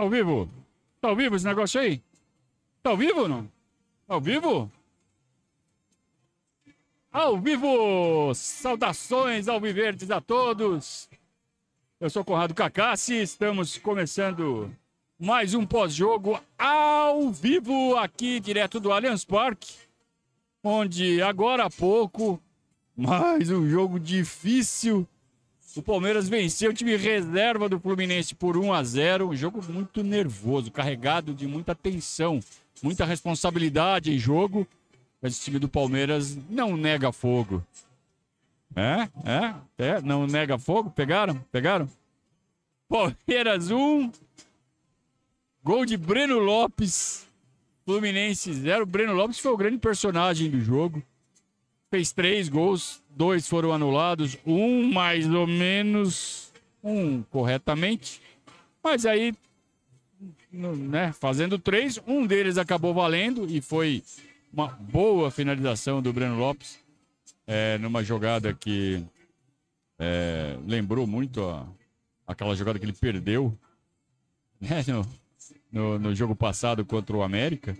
Ao vivo? Tá ao vivo esse negócio aí? Tá ao vivo ou não? Ao vivo? Ao vivo! Saudações ao Viverdes a todos! Eu sou Conrado Cacassi, estamos começando mais um pós-jogo ao vivo aqui direto do Allianz Parque, onde agora há pouco, mais um jogo difícil. O Palmeiras venceu o time reserva do Fluminense por 1 a 0, um jogo muito nervoso, carregado de muita tensão, muita responsabilidade em jogo. Mas o time do Palmeiras não nega fogo. É, é, é, não nega fogo. Pegaram? Pegaram? Palmeiras 1. Gol de Breno Lopes. Fluminense 0. Breno Lopes foi o grande personagem do jogo. Fez três gols, dois foram anulados, um mais ou menos, um corretamente. Mas aí, né, fazendo três, um deles acabou valendo e foi uma boa finalização do Breno Lopes é, numa jogada que é, lembrou muito a, aquela jogada que ele perdeu né, no, no, no, jogo passado contra o América.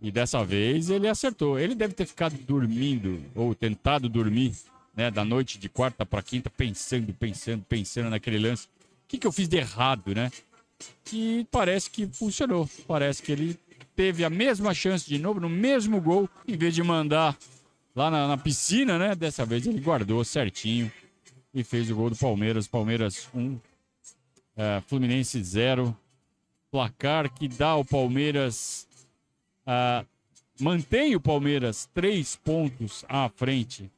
E dessa vez ele acertou. Ele deve ter ficado dormindo, ou tentado dormir, né, da noite de quarta para quinta, pensando, pensando, pensando naquele lance. O que, que eu fiz de errado, né? E parece que funcionou. Parece que ele teve a mesma chance de novo, no mesmo gol, em vez de mandar lá na, na piscina, né? Dessa vez ele guardou certinho e fez o gol do Palmeiras. Palmeiras 1, é, Fluminense 0. Placar que dá ao Palmeiras. Uh, mantém o Palmeiras três pontos à frente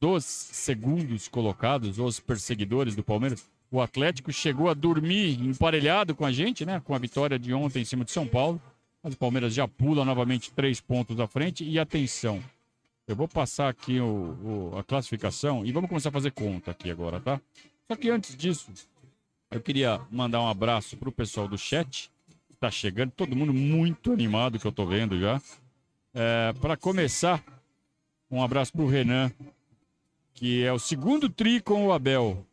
dos segundos colocados, os perseguidores do Palmeiras. O Atlético chegou a dormir emparelhado com a gente, né? Com a vitória de ontem em cima de São Paulo. Mas o Palmeiras já pula novamente três pontos à frente. E atenção, eu vou passar aqui o, o, a classificação e vamos começar a fazer conta aqui agora, tá? Só que antes disso, eu queria mandar um abraço pro pessoal do chat. Tá chegando, todo mundo muito animado que eu tô vendo já. É, para começar, um abraço pro Renan, que é o segundo tri com o Abel.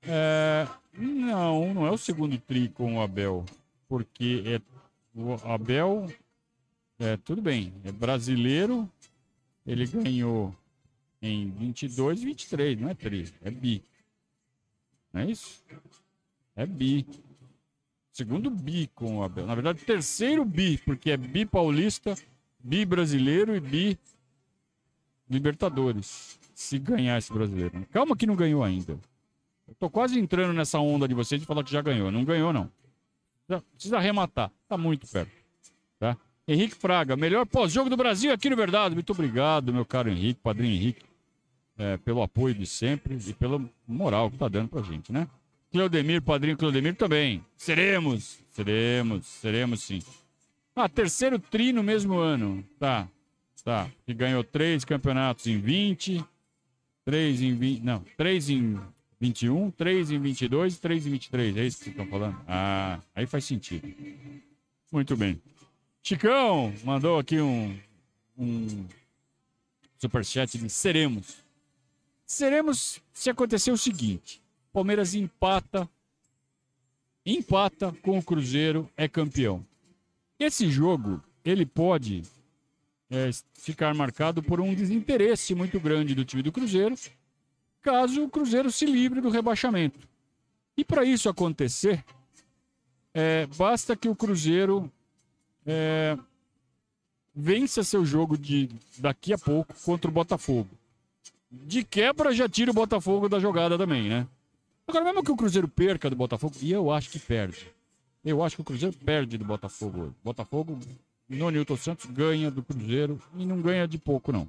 É, não, não é o segundo tri com o Abel, porque é o Abel, é, tudo bem, é brasileiro, ele ganhou em 22 e 23, não é tri, é bi. Não é isso? É bi. Segundo bi com o Abel. Na verdade, terceiro bi, porque é bi paulista, bi brasileiro e bi Libertadores. Se ganhar esse brasileiro. Calma que não ganhou ainda. Eu tô quase entrando nessa onda de vocês de falar que já ganhou. Não ganhou, não. Precisa arrematar. Tá muito perto. Tá? Henrique Fraga, melhor pós-jogo do Brasil aqui no Verdade. Muito obrigado, meu caro Henrique, padrinho Henrique, é, pelo apoio de sempre e pela moral que tá dando pra gente, né? Cleodemir, padrinho Cleodemir também. Seremos, seremos, seremos sim. Ah, terceiro tri no mesmo ano. Tá, tá. Que ganhou três campeonatos em 20, três em 20, não, três em 21, 3 em 22 e 3 em 23. É isso que vocês estão falando? Ah, aí faz sentido. Muito bem. Chicão mandou aqui um, um superchat de seremos. Seremos se acontecer o seguinte: Palmeiras empata, empata com o Cruzeiro, é campeão. Esse jogo, ele pode é, ficar marcado por um desinteresse muito grande do time do Cruzeiro caso o Cruzeiro se livre do rebaixamento. E para isso acontecer, é, basta que o Cruzeiro é, vença seu jogo de daqui a pouco contra o Botafogo. De quebra já tira o Botafogo da jogada também, né? Agora, mesmo que o Cruzeiro perca do Botafogo, e eu acho que perde. Eu acho que o Cruzeiro perde do Botafogo hoje. Botafogo, no Newton Santos, ganha do Cruzeiro e não ganha de pouco, não.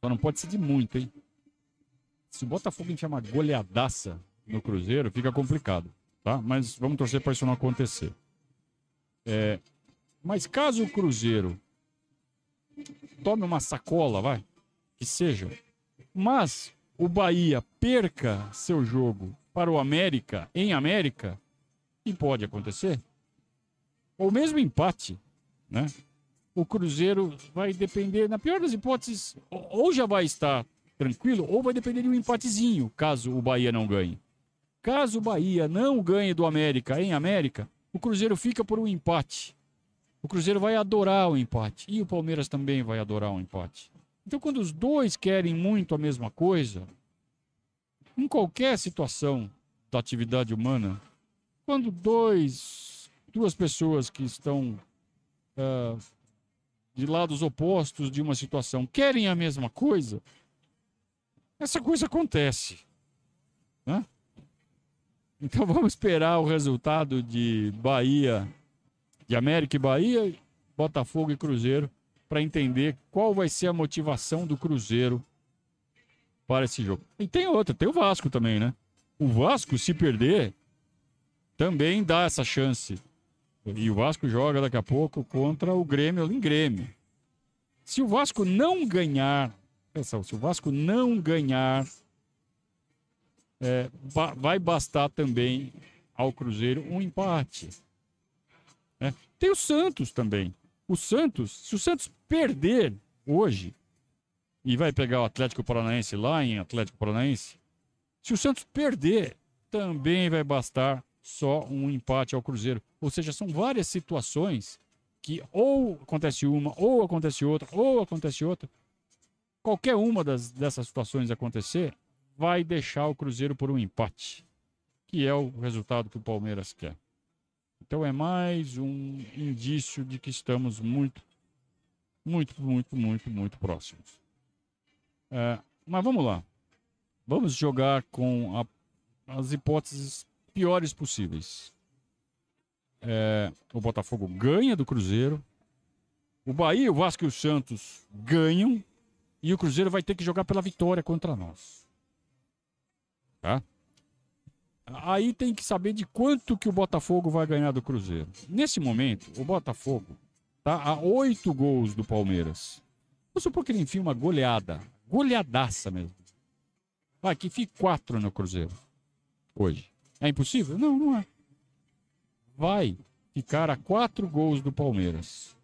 Só não pode ser de muito, hein? Se o Botafogo enfiar uma goleadaça no Cruzeiro, fica complicado, tá? Mas vamos torcer para isso não acontecer. É, mas caso o Cruzeiro tome uma sacola, vai, que seja, mas o Bahia perca seu jogo para o América em América, e pode acontecer, ou mesmo empate, né? O Cruzeiro vai depender, na pior das hipóteses, ou já vai estar tranquilo, ou vai depender de um empatezinho, caso o Bahia não ganhe. Caso o Bahia não ganhe do América em América, o Cruzeiro fica por um empate. O Cruzeiro vai adorar o empate. E o Palmeiras também vai adorar o empate. Então, quando os dois querem muito a mesma coisa, em qualquer situação da atividade humana, quando dois, duas pessoas que estão uh, de lados opostos de uma situação querem a mesma coisa, essa coisa acontece. Né? Então vamos esperar o resultado de Bahia, de América e Bahia, Botafogo e Cruzeiro, para entender qual vai ser a motivação do Cruzeiro para esse jogo. E tem outra, tem o Vasco também, né? O Vasco, se perder, também dá essa chance. E o Vasco joga daqui a pouco contra o Grêmio em Grêmio. Se o Vasco não ganhar, pessoal, se o Vasco não ganhar, é, vai bastar também ao Cruzeiro um empate. É. Tem o Santos também. O Santos, se o Santos perder hoje e vai pegar o Atlético Paranaense lá em Atlético Paranaense, se o Santos perder, também vai bastar só um empate ao Cruzeiro. Ou seja, são várias situações que ou acontece uma, ou acontece outra, ou acontece outra. Qualquer uma das, dessas situações acontecer, vai deixar o Cruzeiro por um empate, que é o resultado que o Palmeiras quer. Então é mais um indício de que estamos muito, muito, muito, muito, muito próximos. É, mas vamos lá. Vamos jogar com a, as hipóteses piores possíveis. É, o Botafogo ganha do Cruzeiro. O Bahia, o Vasco e o Santos ganham. E o Cruzeiro vai ter que jogar pela vitória contra nós. Tá? Aí tem que saber de quanto que o Botafogo vai ganhar do Cruzeiro. Nesse momento, o Botafogo tá a oito gols do Palmeiras. Vamos supor que ele enfia uma goleada. Goleadaça mesmo. Vai, que fique quatro no Cruzeiro. Hoje. É impossível? Não, não é. Vai ficar a quatro gols do Palmeiras.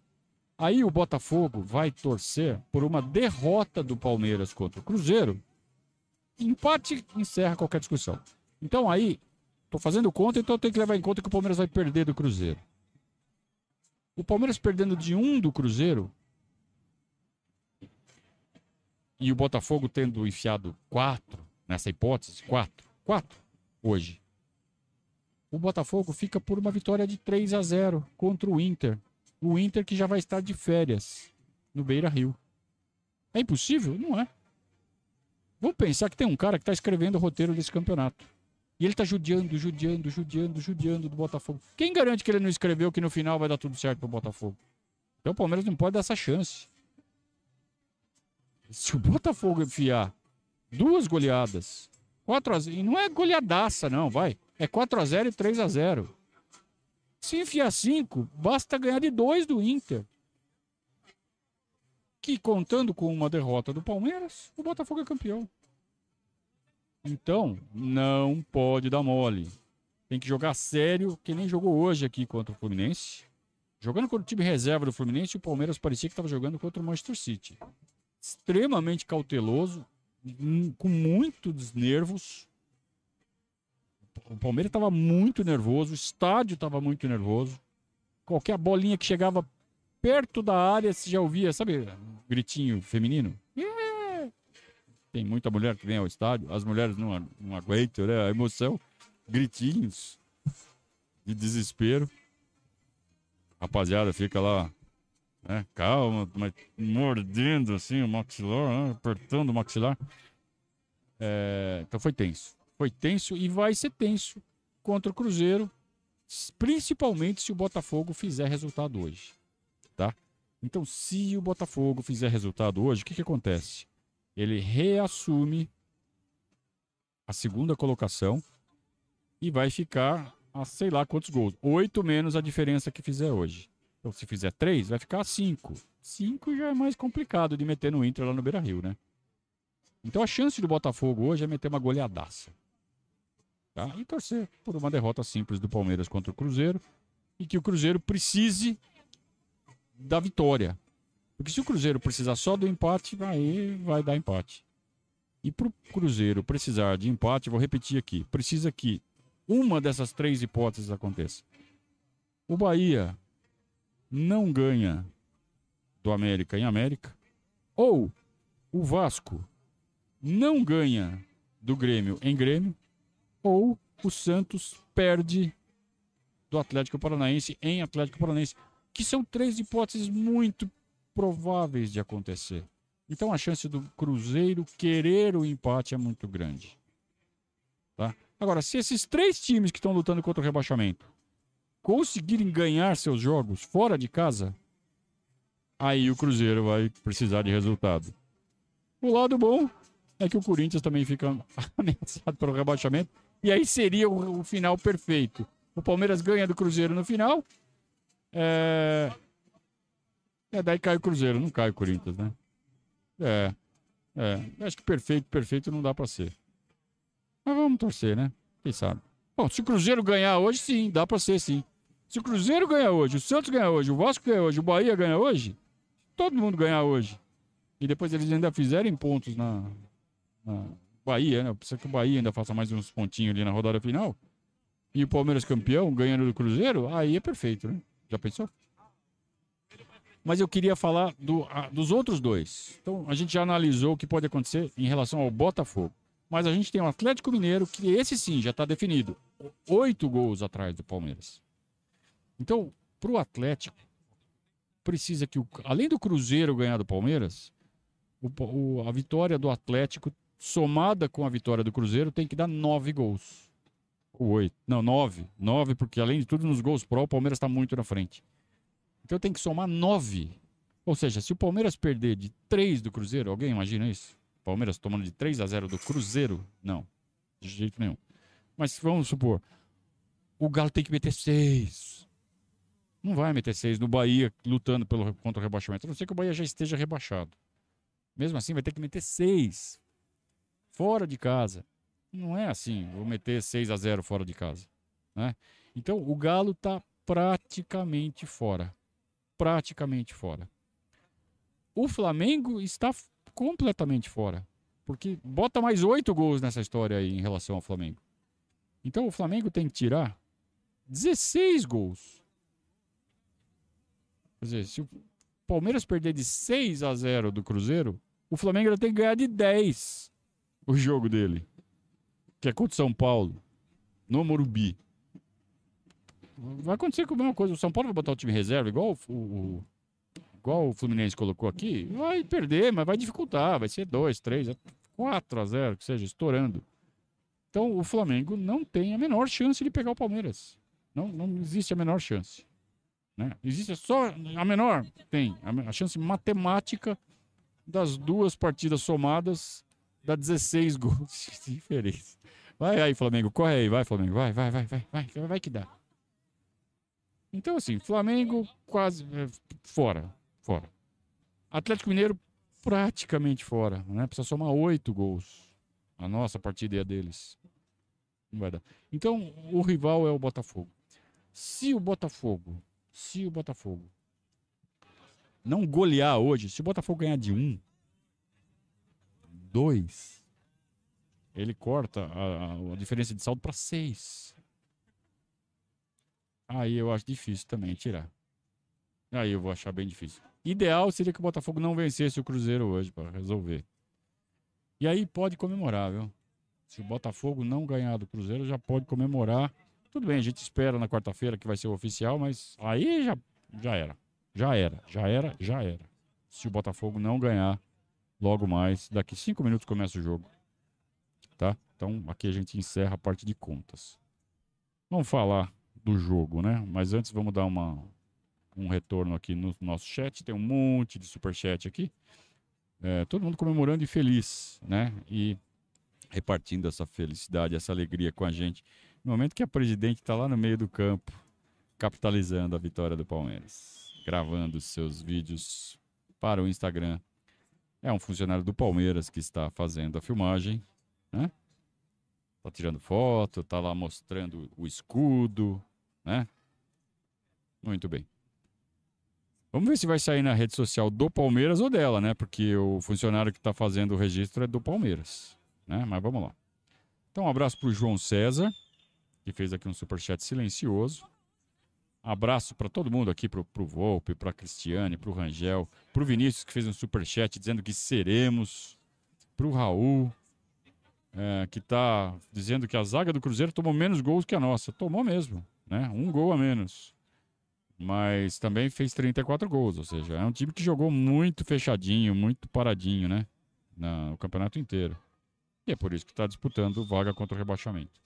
Aí o Botafogo vai torcer por uma derrota do Palmeiras contra o Cruzeiro. Empate encerra qualquer discussão. Então aí, tô fazendo conta, então eu tenho que levar em conta que o Palmeiras vai perder do Cruzeiro. O Palmeiras perdendo de um do Cruzeiro e o Botafogo tendo enfiado quatro, nessa hipótese, quatro, quatro hoje. O Botafogo fica por uma vitória de 3 a 0 contra o Inter. O Inter que já vai estar de férias no Beira Rio. É impossível? Não é. Vamos pensar que tem um cara que está escrevendo o roteiro desse campeonato. E ele tá judiando, judiando, judiando, judiando do Botafogo. Quem garante que ele não escreveu que no final vai dar tudo certo pro Botafogo? Então o Palmeiras não pode dar essa chance. Se o Botafogo enfiar duas goleadas, 4 a 0, e não é goleadaça não, vai. É 4 a 0 e 3 a 0. Se enfiar 5, basta ganhar de 2 do Inter. Que contando com uma derrota do Palmeiras, o Botafogo é campeão. Então, não pode dar mole. Tem que jogar sério, que nem jogou hoje aqui contra o Fluminense. Jogando contra o time reserva do Fluminense, o Palmeiras parecia que estava jogando contra o Manchester City. Extremamente cauteloso, hum, com muitos nervos. O Palmeiras estava muito nervoso, o estádio estava muito nervoso. Qualquer bolinha que chegava perto da área, você já ouvia, sabe, gritinho feminino? Tem muita mulher que vem ao estádio, as mulheres não, não aguentam, né? A emoção, gritinhos de desespero. Rapaziada fica lá, né? Calma, mas mordendo assim o maxilar, né? apertando o maxilar. É, então foi tenso. Foi tenso e vai ser tenso contra o Cruzeiro, principalmente se o Botafogo fizer resultado hoje, tá? Então, se o Botafogo fizer resultado hoje, o que, que acontece? Ele reassume a segunda colocação e vai ficar a sei lá quantos gols. Oito menos a diferença que fizer hoje. Então, se fizer três, vai ficar cinco. Cinco já é mais complicado de meter no Inter lá no Beira Rio, né? Então a chance do Botafogo hoje é meter uma goleadaça. Tá? E torcer por uma derrota simples do Palmeiras contra o Cruzeiro. E que o Cruzeiro precise da vitória. Porque se o Cruzeiro precisar só do empate, aí vai dar empate. E para o Cruzeiro precisar de empate, vou repetir aqui: precisa que uma dessas três hipóteses aconteça. O Bahia não ganha do América em América, ou o Vasco não ganha do Grêmio em Grêmio, ou o Santos perde do Atlético Paranaense em Atlético Paranaense, que são três hipóteses muito prováveis de acontecer. Então a chance do Cruzeiro querer o empate é muito grande. Tá? Agora, se esses três times que estão lutando contra o rebaixamento conseguirem ganhar seus jogos fora de casa, aí o Cruzeiro vai precisar de resultado. O lado bom é que o Corinthians também fica ameaçado pelo rebaixamento. E aí seria o, o final perfeito. O Palmeiras ganha do Cruzeiro no final. É... é, daí cai o Cruzeiro, não cai o Corinthians, né? É, é. Acho que perfeito, perfeito não dá para ser. Mas vamos torcer, né? Quem sabe? Bom, se o Cruzeiro ganhar hoje, sim, dá para ser, sim. Se o Cruzeiro ganhar hoje, o Santos ganhar hoje, o Vasco ganhar hoje, o Bahia ganhar hoje, todo mundo ganhar hoje. E depois eles ainda fizerem pontos na, na Bahia, né? Precisa que o Bahia ainda faça mais uns pontinhos ali na rodada final. E o Palmeiras campeão, ganhando do Cruzeiro, aí é perfeito, né? Já pensou? Mas eu queria falar do, a, dos outros dois. Então, a gente já analisou o que pode acontecer em relação ao Botafogo. Mas a gente tem o Atlético Mineiro, que esse sim já está definido. Oito gols atrás do Palmeiras. Então, para o Atlético, precisa que, o, além do Cruzeiro ganhar do Palmeiras, o, o, a vitória do Atlético, somada com a vitória do Cruzeiro, tem que dar nove gols. Oito. Não, nove. Nove, porque além de tudo, nos gols pró, o Palmeiras está muito na frente. Então tem que somar nove. Ou seja, se o Palmeiras perder de três do Cruzeiro, alguém imagina isso? Palmeiras tomando de 3 a 0 do Cruzeiro? Não, de jeito nenhum. Mas vamos supor, o Galo tem que meter seis. Não vai meter seis no Bahia lutando pelo, contra o rebaixamento. A não ser que o Bahia já esteja rebaixado. Mesmo assim, vai ter que meter seis. Fora de casa. Não é assim, vou meter 6 a 0 fora de casa. Né? Então, o Galo está praticamente fora. Praticamente fora. O Flamengo está completamente fora. Porque bota mais oito gols nessa história aí em relação ao Flamengo. Então o Flamengo tem que tirar 16 gols. Quer dizer, se o Palmeiras perder de 6 a 0 do Cruzeiro, o Flamengo tem que ganhar de 10 o jogo dele. Que é contra o São Paulo, no Morumbi. Vai acontecer com a mesma coisa. O São Paulo vai botar o time reserva, igual o, o, igual o Fluminense colocou aqui, vai perder, mas vai dificultar. Vai ser 2, 3, 4 a 0, que seja, estourando. Então o Flamengo não tem a menor chance de pegar o Palmeiras. Não, não existe a menor chance. Né? Existe só a menor, tem. A, a chance matemática das duas partidas somadas dá 16 gols de diferença. Vai aí, Flamengo, corre aí, vai, Flamengo, vai, vai, vai, vai, vai, vai que dá. Então, assim, Flamengo quase é, fora, fora. Atlético Mineiro praticamente fora, né? Precisa somar oito gols. A nossa partida é a deles. Não vai dar. Então, o rival é o Botafogo. Se o Botafogo, se o Botafogo não golear hoje, se o Botafogo ganhar de um, dois, ele corta a, a diferença de saldo para seis. Aí eu acho difícil também tirar. Aí eu vou achar bem difícil. Ideal seria que o Botafogo não vencesse o Cruzeiro hoje para resolver. E aí pode comemorar, viu? Se o Botafogo não ganhar do Cruzeiro, já pode comemorar. Tudo bem, a gente espera na quarta-feira que vai ser o oficial, mas aí já, já era. Já era, já era, já era. Se o Botafogo não ganhar logo mais, daqui cinco minutos começa o jogo. Tá? Então aqui a gente encerra a parte de contas. Vamos falar do jogo, né? Mas antes vamos dar uma, um retorno aqui no nosso chat. Tem um monte de super chat aqui. É, todo mundo comemorando e feliz, né? E repartindo essa felicidade, essa alegria com a gente. No momento que a presidente está lá no meio do campo, capitalizando a vitória do Palmeiras, gravando seus vídeos para o Instagram. É um funcionário do Palmeiras que está fazendo a filmagem, né? Tá tirando foto, tá lá mostrando o escudo, né? Muito bem. Vamos ver se vai sair na rede social do Palmeiras ou dela, né? Porque o funcionário que está fazendo o registro é do Palmeiras, né? Mas vamos lá. Então, um abraço para o João César, que fez aqui um superchat silencioso. Abraço para todo mundo aqui, pro, pro Volpe, pra Cristiane, pro Rangel, pro Vinícius que fez um superchat dizendo que seremos, pro Raul, é, que tá dizendo que a zaga do Cruzeiro tomou menos gols que a nossa. Tomou mesmo, né? Um gol a menos. Mas também fez 34 gols, ou seja, é um time que jogou muito fechadinho, muito paradinho, né? No campeonato inteiro. E é por isso que está disputando vaga contra o rebaixamento.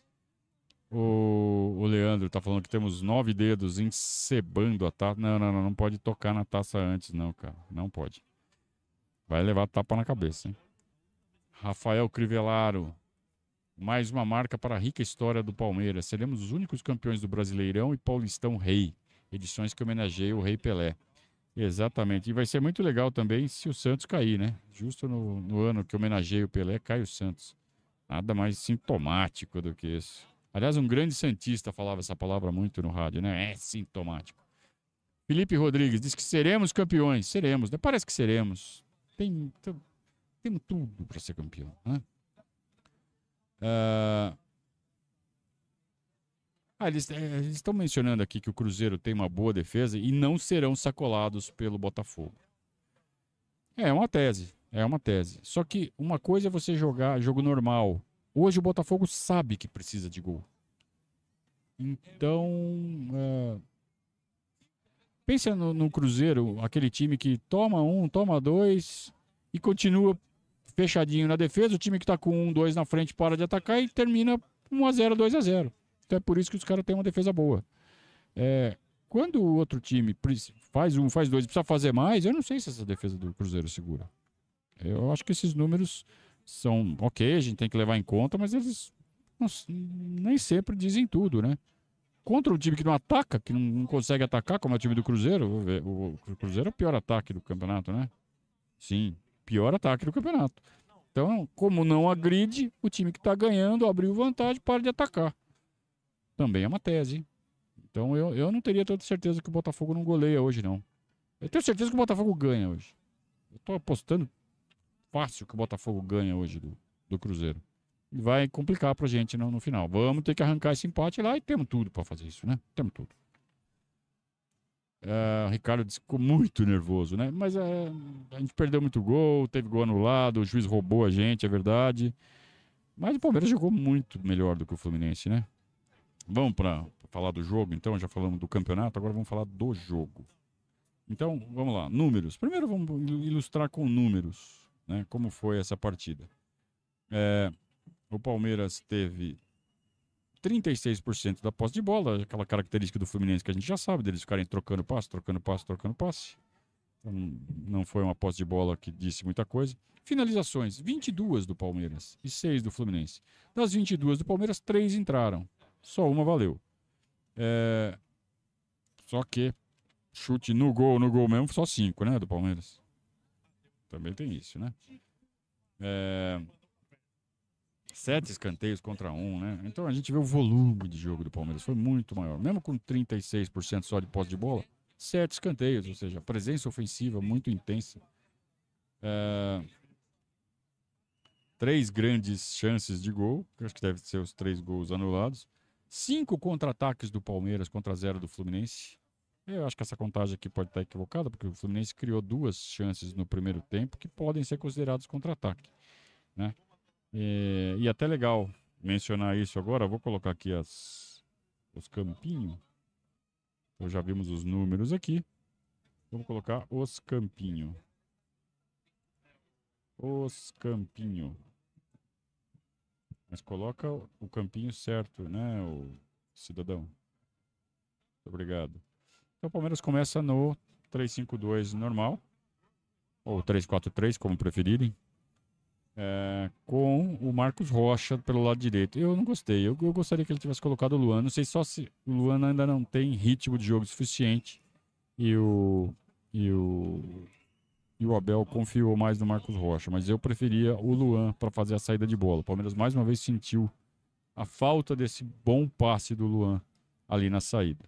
O, o Leandro está falando que temos nove dedos encebando a taça. Não, não, não, não pode tocar na taça antes, não, cara. Não pode. Vai levar tapa na cabeça, hein? Rafael Crivellaro. Mais uma marca para a rica história do Palmeiras. Seremos os únicos campeões do Brasileirão e Paulistão Rei. Edições que homenageiam o Rei Pelé. Exatamente. E vai ser muito legal também se o Santos cair, né? Justo no, no ano que homenageia o Pelé, cai o Santos. Nada mais sintomático do que isso. Aliás, um grande Santista falava essa palavra muito no rádio, né? É sintomático. Felipe Rodrigues diz que seremos campeões. Seremos, né? Parece que seremos. Tem, temos tudo para ser campeão. Né? Uh... Ah, eles é, estão mencionando aqui que o Cruzeiro tem uma boa defesa e não serão sacolados pelo Botafogo. É uma tese, é uma tese. Só que uma coisa é você jogar jogo normal, Hoje o Botafogo sabe que precisa de gol. Então, é... pensa no, no, Cruzeiro, aquele time que toma um, toma dois e continua fechadinho na defesa. O time que está com um, dois na frente para de atacar e termina 1 a 0 2 a 0 Então é por isso que os caras têm uma defesa boa. É... Quando o outro time faz um, faz dois, precisa fazer mais, eu não sei se essa defesa do Cruzeiro segura. Eu acho que esses números são ok, a gente tem que levar em conta, mas eles não, nem sempre dizem tudo, né? Contra um time que não ataca, que não, não consegue atacar, como é o time do Cruzeiro, o, o, Cruzeiro é o pior ataque do campeonato, né? Sim, pior ataque do campeonato. Então, como não agride, o time que está ganhando abriu vantagem, para de atacar. Também é uma tese. Então, eu, eu não teria tanta certeza que o Botafogo não goleia hoje, não. Eu tenho certeza que o Botafogo ganha hoje. Eu estou apostando fácil que o Botafogo ganha hoje do, do Cruzeiro. E vai complicar pra gente no, no final. Vamos ter que arrancar esse empate lá e temos tudo para fazer isso, né? Temos tudo. Uh, o Ricardo ficou muito nervoso, né? Mas uh, a gente perdeu muito gol, teve gol anulado, o juiz roubou a gente, é verdade. Mas o Palmeiras jogou muito melhor do que o Fluminense, né? Vamos para falar do jogo, então, já falamos do campeonato, agora vamos falar do jogo. Então, vamos lá, números. Primeiro vamos ilustrar com números né, como foi essa partida. É, o Palmeiras teve 36% da posse de bola, aquela característica do Fluminense que a gente já sabe, deles ficarem trocando passe, trocando passe, trocando passe. Então, não foi uma posse de bola que disse muita coisa. Finalizações, 22 do Palmeiras e 6 do Fluminense. Das 22 do Palmeiras, 3 entraram. Só uma valeu. É... Só que chute no gol, no gol mesmo, só 5, né, do Palmeiras. Também tem isso, né? É... Sete escanteios contra um, né? Então a gente vê o volume de jogo do Palmeiras. Foi muito maior. Mesmo com 36% só de posse de bola, sete escanteios, ou seja, presença ofensiva muito intensa. É... Três grandes chances de gol, que acho que deve ser os três gols anulados. Cinco contra-ataques do Palmeiras contra zero do Fluminense. Eu acho que essa contagem aqui pode estar equivocada, porque o Fluminense criou duas chances no primeiro tempo que podem ser considerados contra-ataque. Né? E, e até legal mencionar isso agora. Vou colocar aqui as, os campinhos. Então já vimos os números aqui. Vamos colocar os campinhos. Os campinhos. Mas coloca o campinho certo, né, o cidadão? Muito obrigado. Então o Palmeiras começa no 3-5-2 normal, ou 3-4-3, como preferirem, é, com o Marcos Rocha pelo lado direito. Eu não gostei, eu, eu, gostaria que ele tivesse colocado o Luan. Não sei só se o Luan ainda não tem ritmo de jogo suficiente e o, e o, e o Abel confiou mais no Marcos Rocha, mas eu preferia o Luan para fazer a saída de bola. O Palmeiras mais uma vez sentiu a falta desse bom passe do Luan ali na saída.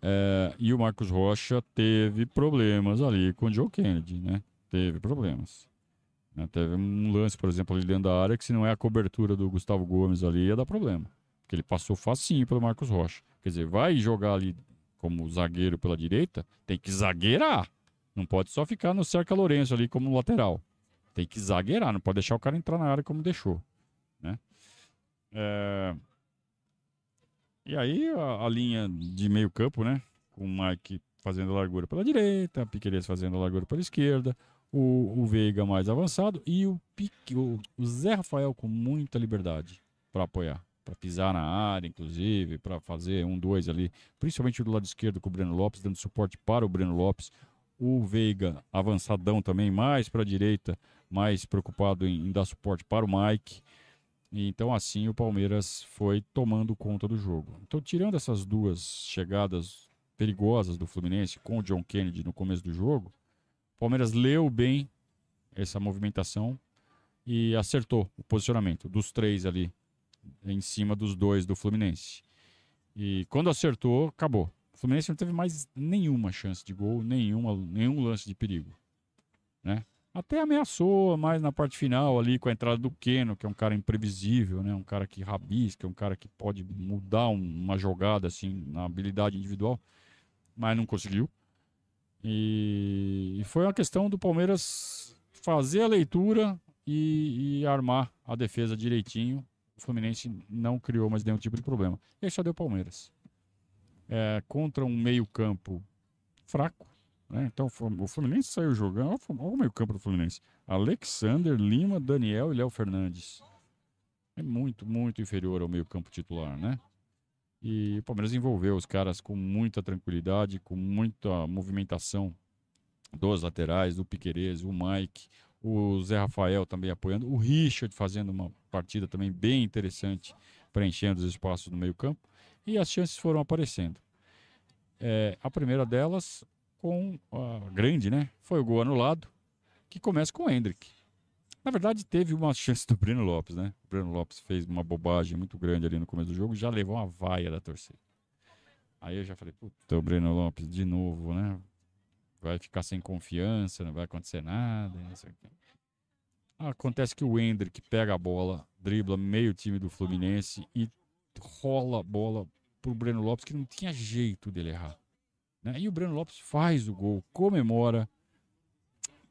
É, e o Marcos Rocha teve problemas ali com o Joe Kennedy, né? Teve problemas. Né? Teve um lance, por exemplo, ali dentro da área que se não é a cobertura do Gustavo Gomes ali, ia dar problema. Porque ele passou facinho pelo Marcos Rocha. Quer dizer, vai jogar ali como zagueiro pela direita, tem que zagueirar. Não pode só ficar no Cerca Lourenço ali como lateral. Tem que zagueirar, não pode deixar o cara entrar na área como deixou. Né? É... E aí a, a, linha de meio campo, né? Com o Mike fazendo largura pela direita, Piqueires fazendo largura pela esquerda, o, o Veiga mais avançado e o, Pique, o, o Zé Rafael com muita liberdade para apoiar, para pisar na área, inclusive, para fazer um, dois ali, principalmente do lado esquerdo com o Breno Lopes, dando suporte para o Breno Lopes. O Veiga avançadão também, mais para a direita, mais preocupado em, em dar suporte para o Mike. Então, assim, o Palmeiras foi tomando conta do jogo. Então, tirando essas duas chegadas perigosas do Fluminense com o John Kennedy no começo do jogo, o Palmeiras leu bem essa movimentação e acertou o posicionamento dos três ali em cima dos dois do Fluminense. E quando acertou, acabou. O Fluminense não teve mais nenhuma chance de gol, nenhuma, nenhum lance de perigo. Né? Até ameaçou mais na parte final ali com a entrada do Keno, que é um cara imprevisível, né? Um cara que rabisca, um cara que pode mudar uma jogada assim na habilidade individual, mas não conseguiu. E, foi uma questão do Palmeiras fazer a leitura e, e, armar a defesa direitinho. O Fluminense não criou mais nenhum tipo de problema. E aí só deu Palmeiras. É, contra um meio-campo fraco, né? Então o Fluminense saiu jogando. Olha o meio-campo do Fluminense: Alexander, Lima, Daniel e Léo Fernandes. É muito, muito inferior ao meio-campo titular, né? E o Palmeiras envolveu os caras com muita tranquilidade, com muita movimentação dos laterais, do Piquerez, o Mike, o Zé Rafael também apoiando, o Richard fazendo uma partida também bem interessante, preenchendo os espaços no meio-campo, e as chances foram aparecendo. É, a primeira delas, com a grande, né? Foi o gol anulado, que começa com o Hendrick. Na verdade, teve uma chance do Breno Lopes, né? O Breno Lopes fez uma bobagem muito grande ali no começo do jogo já levou uma vaia da torcida. Aí eu já falei, puta, o Breno Lopes de novo, né? Vai ficar sem confiança, não vai acontecer nada, não sei o quê. Acontece que o Hendrick pega a bola, dribla meio time do Fluminense e rola a bola pro Breno Lopes, que não tinha jeito dele errar. Né? E o Breno Lopes faz o gol, comemora.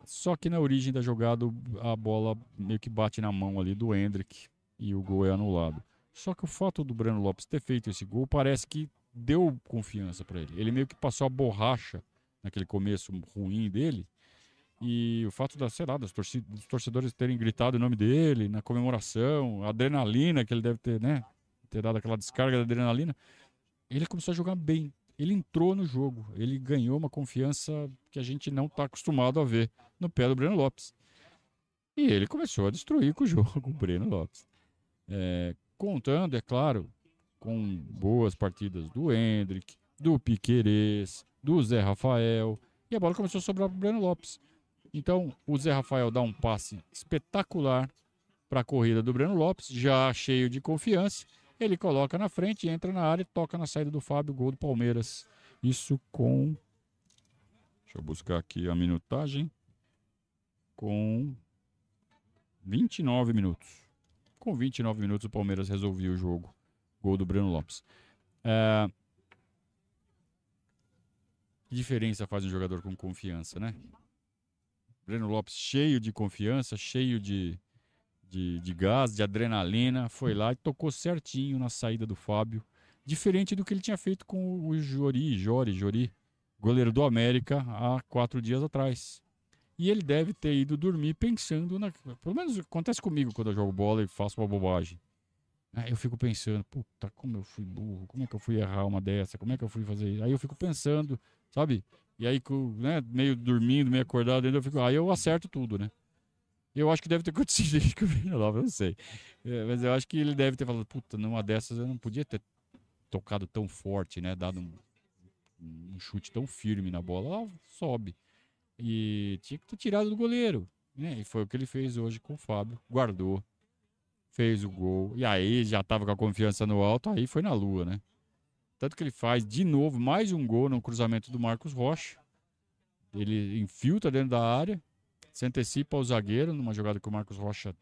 Só que na origem da jogada a bola meio que bate na mão ali do Hendrick e o gol é anulado. Só que o fato do Breno Lopes ter feito esse gol parece que deu confiança para ele. Ele meio que passou a borracha naquele começo ruim dele. E o fato da, sei lá, dos, torcedores terem gritado o nome dele na comemoração, a adrenalina que ele deve ter, né? Ter dado aquela descarga da adrenalina. Ele começou a jogar bem ele entrou no jogo, ele ganhou uma confiança que a gente não está acostumado a ver no pé do Breno Lopes. E ele começou a destruir com o jogo, o Breno Lopes. É, contando, é claro, com boas partidas do Hendrick, do Piquerez, do Zé Rafael, e a bola começou a sobrar para o Breno Lopes. Então, o Zé Rafael dá um passe espetacular para a corrida do Breno Lopes, já cheio de confiança, ele coloca na frente, entra na área e toca na saída do Fábio, gol do Palmeiras. Isso com. Deixa eu buscar aqui a minutagem. Com 29 minutos. Com 29 minutos, o Palmeiras resolvia o jogo. Gol do Breno Lopes. É... Que diferença faz um jogador com confiança, né? Breno Lopes cheio de confiança, cheio de, de, de gás, de adrenalina, foi lá e tocou certinho na saída do Fábio. Diferente do que ele tinha feito com o Jori, Jori, Jori, goleiro do América, há quatro dias atrás. E ele deve ter ido dormir pensando na. Pelo menos acontece comigo quando eu jogo bola e faço uma bobagem. Aí eu fico pensando, puta, como eu fui burro, como é que eu fui errar uma dessa, como é que eu fui fazer isso? Aí eu fico pensando, sabe? E aí, né, meio dormindo, meio acordado, eu fico, aí eu acerto tudo, né? Eu acho que deve ter acontecido isso com o Vila Nova, eu não sei. É, mas eu acho que ele deve ter falado, puta, numa dessas eu não podia ter tocado tão forte, né? Dado um, um chute tão firme na bola. Ela sobe. E tinha que ter tirado do goleiro. Né? E foi o que ele fez hoje com o Fábio. Guardou. Fez o gol. E aí já tava com a confiança no alto, aí foi na lua, né? Tanto que ele faz de novo mais um gol no cruzamento do Marcos Rocha. Ele infiltra dentro da área se antecipa o zagueiro numa jogada que o Marcos Rocha.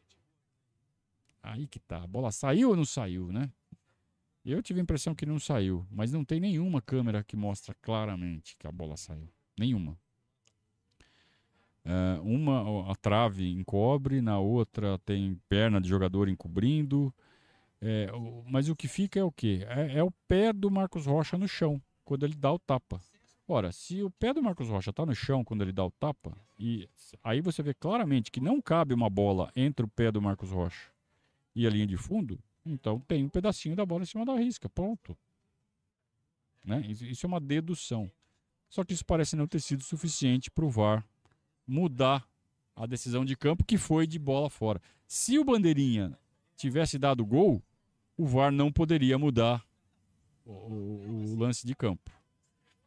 Aí que tá. A bola saiu ou não saiu, né? Eu tive a impressão que não saiu, mas não tem nenhuma câmera que mostra claramente que a bola saiu. Nenhuma. É, uma a trave encobre, na outra tem perna de jogador encobrindo. É, mas o que fica é o quê? É, é, o pé do Marcos Rocha no chão, quando ele dá o tapa. Ora, se o pé do Marcos Rocha está no chão quando ele dá o tapa, e aí você vê claramente que não cabe uma bola entre o pé do Marcos Rocha e a linha de fundo, então tem um pedacinho da bola em cima da risca. Pronto. Né? Isso é uma dedução. Só que isso parece não ter sido suficiente para o VAR mudar a decisão de campo que foi de bola fora. Se o Bandeirinha tivesse dado gol, o VAR não poderia mudar o, o, o lance de campo.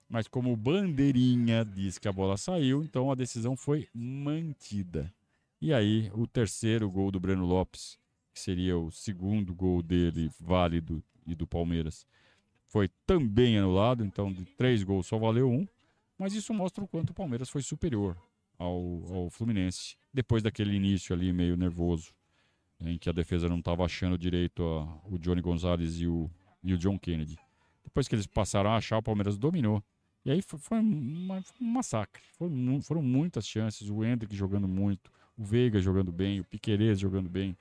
Mas como o Bandeirinha diz que a bola saiu, então a decisão foi mantida. E aí, o terceiro gol do Breno Lopes, que seria o segundo gol dele válido e do Palmeiras, foi também anulado. Então, de três gols só valeu um. Mas isso mostra o quanto o Palmeiras foi superior ao, ao Fluminense. Depois daquele início ali meio nervoso, em que a defesa não estava achando direito a, o Johnny Gonzalez e o, e o John Kennedy. Depois que eles passaram a achar, o Palmeiras dominou. E aí foi, foi, uma, foi um massacre. Foram, foram, muitas chances. O Hendrick jogando muito, o Veiga jogando bem, o Piquerez jogando bem.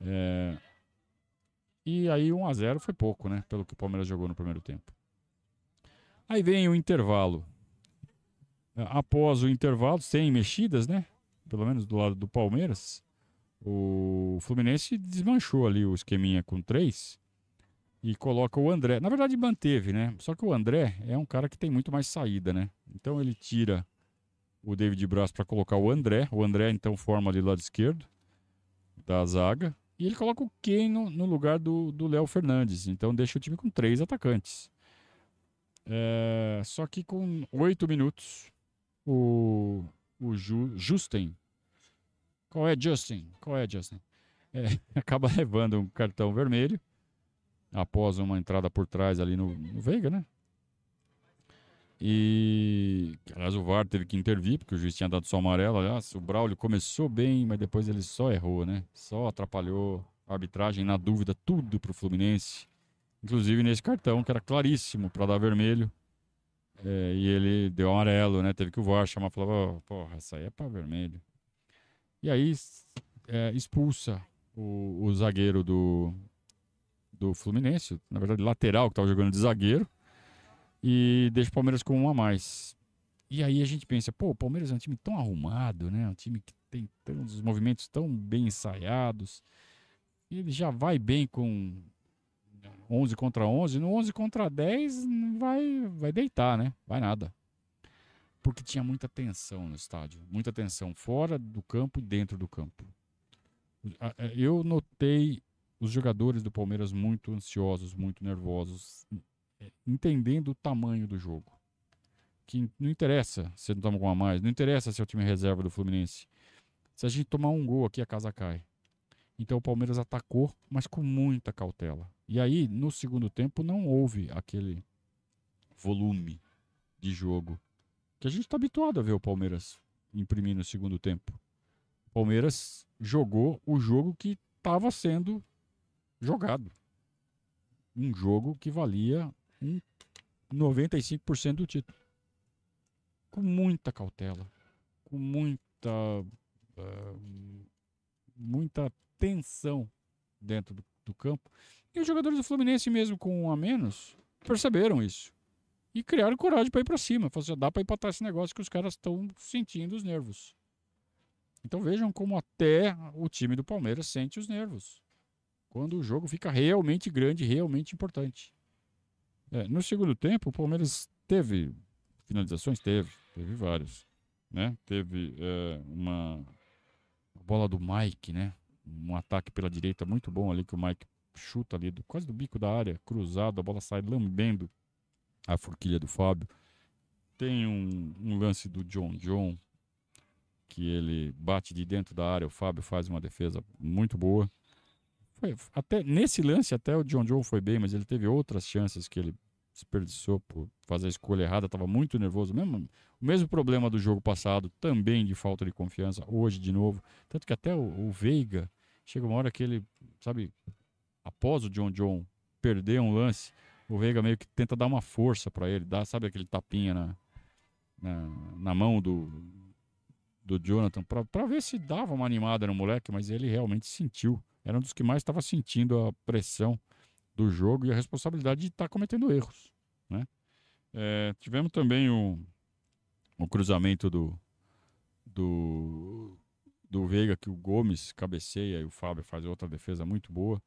É... E aí 1 a 0 foi pouco, né? Pelo que o Palmeiras jogou no primeiro tempo. Aí vem o intervalo. Após o intervalo, sem mexidas, né? Pelo menos do lado do Palmeiras, o Fluminense desmanchou ali o esqueminha com três e coloca o André. Na verdade, manteve, né? Só que o André é um cara que tem muito mais saída, né? Então ele tira o David Braz para colocar o André. O André então forma ali lado esquerdo da zaga. E ele coloca o Keno no lugar do Léo Fernandes. Então deixa o time com três atacantes. É, só que com oito minutos, o, o Ju, Justin. Qual é Justin? Qual é Justin? É, acaba levando um cartão vermelho após uma entrada por trás ali no, no Veiga, né? E, aliás, o VAR teve que intervir, porque o juiz tinha dado só amarelo. Aliás, o Braulio começou bem, mas depois ele só errou, né? Só atrapalhou a arbitragem, na dúvida, tudo pro Fluminense. Inclusive nesse cartão, que era claríssimo para dar vermelho. É, e ele deu amarelo, né? Teve que o VAR chamar e falar, oh, porra, essa aí é para vermelho. E aí é, expulsa o, o, zagueiro do, do Fluminense, na verdade lateral, que estava jogando de zagueiro, e deixa o Palmeiras com um a mais. E aí a gente pensa, pô, o Palmeiras é um time tão arrumado, né? Um time que tem tantos movimentos tão bem ensaiados. E ele já vai bem com 11 contra 11, no 11 contra 10 vai, vai deitar, né? Vai nada. Porque tinha muita tensão no estádio, muita tensão fora do campo e dentro do campo. Eu notei os jogadores do Palmeiras muito ansiosos, muito nervosos, entendendo o tamanho do jogo. Que não interessa se não toma com a mais, não interessa se é o time reserva do Fluminense. Se a gente tomar um gol aqui, a casa cai. Então o Palmeiras atacou, mas com muita cautela. E aí, no segundo tempo, não houve aquele volume de jogo que a gente está habituado a ver o Palmeiras imprimir no segundo tempo. O Palmeiras jogou o jogo que estava sendo jogado. Um jogo que valia um 95% do título. Com muita cautela, com muita uh, muita tensão dentro do, do campo. E os jogadores do Fluminense, mesmo com um a menos, perceberam isso. E criaram coragem para ir para cima. Falaram assim, dá para empatar esse negócio que os caras estão sentindo os nervos. Então vejam como até o time do Palmeiras sente os nervos. Quando o jogo fica realmente grande, realmente importante. É, no segundo tempo, o Palmeiras teve finalizações? Teve, teve várias. Né? Teve é, uma bola do Mike, né? Um ataque pela direita muito bom ali que o Mike chuta ali do, quase do bico da área, cruzado, a bola sai lambendo a forquilha do Fábio. Tem um, um lance do John John que ele bate de dentro da área, o Fábio faz uma defesa muito boa. Foi, até nesse lance até o John John foi bem, mas ele teve outras chances que ele desperdiçou por fazer a escolha errada, estava muito nervoso mesmo. O mesmo problema do jogo passado, também de falta de confiança, hoje de novo. Tanto que até o, o Veiga chega uma hora que ele, sabe, após o John John perder um lance, o Veiga meio que tenta dar uma força para ele, dá, sabe aquele tapinha na, na, na mão do, do Jonathan, para ver se dava uma animada no moleque, mas ele realmente sentiu. Era um dos que mais estava sentindo a pressão do jogo e a responsabilidade de estar tá cometendo erros. Né? É, tivemos também o, o cruzamento do, do, do Veiga, que o Gomes cabeceia e o Fábio faz outra defesa muito boa.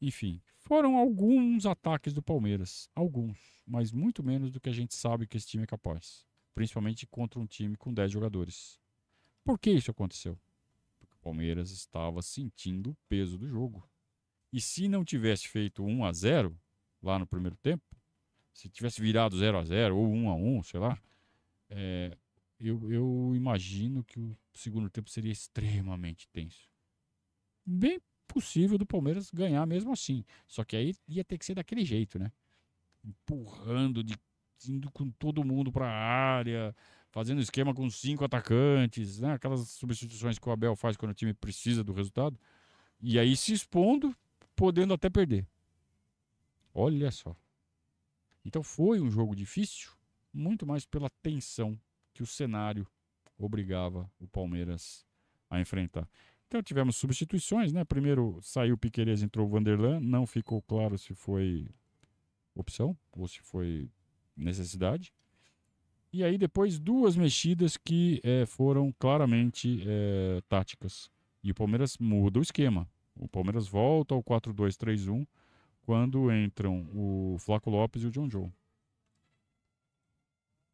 Enfim, foram alguns ataques do Palmeiras. Alguns, mas muito menos do que a gente sabe que esse time é capaz. Principalmente contra um time com 10 jogadores. Por que isso aconteceu? Palmeiras estava sentindo o peso do jogo. E se não tivesse feito 1 a 0 lá no primeiro tempo, se tivesse virado 0 a 0 ou 1 a 1 sei lá, é, eu, eu imagino que o segundo tempo seria extremamente tenso. Bem possível do Palmeiras ganhar mesmo assim. Só que aí ia ter que ser daquele jeito, né? Empurrando, de, indo com todo mundo para a área, fazendo esquema com cinco atacantes, né? aquelas substituições que o Abel faz quando o time precisa do resultado. E aí se expondo, podendo até perder. Olha só. Então foi um jogo difícil, muito mais pela tensão que o cenário obrigava o Palmeiras a enfrentar. Então tivemos substituições, né? Primeiro saiu o Piqueires, entrou o Vanderlan, não ficou claro se foi opção ou se foi necessidade. E aí depois duas mexidas que é, foram claramente é, táticas. E o Palmeiras muda o esquema. O Palmeiras volta ao 4-2-3-1 quando entram o Flaco Lopes e o John John.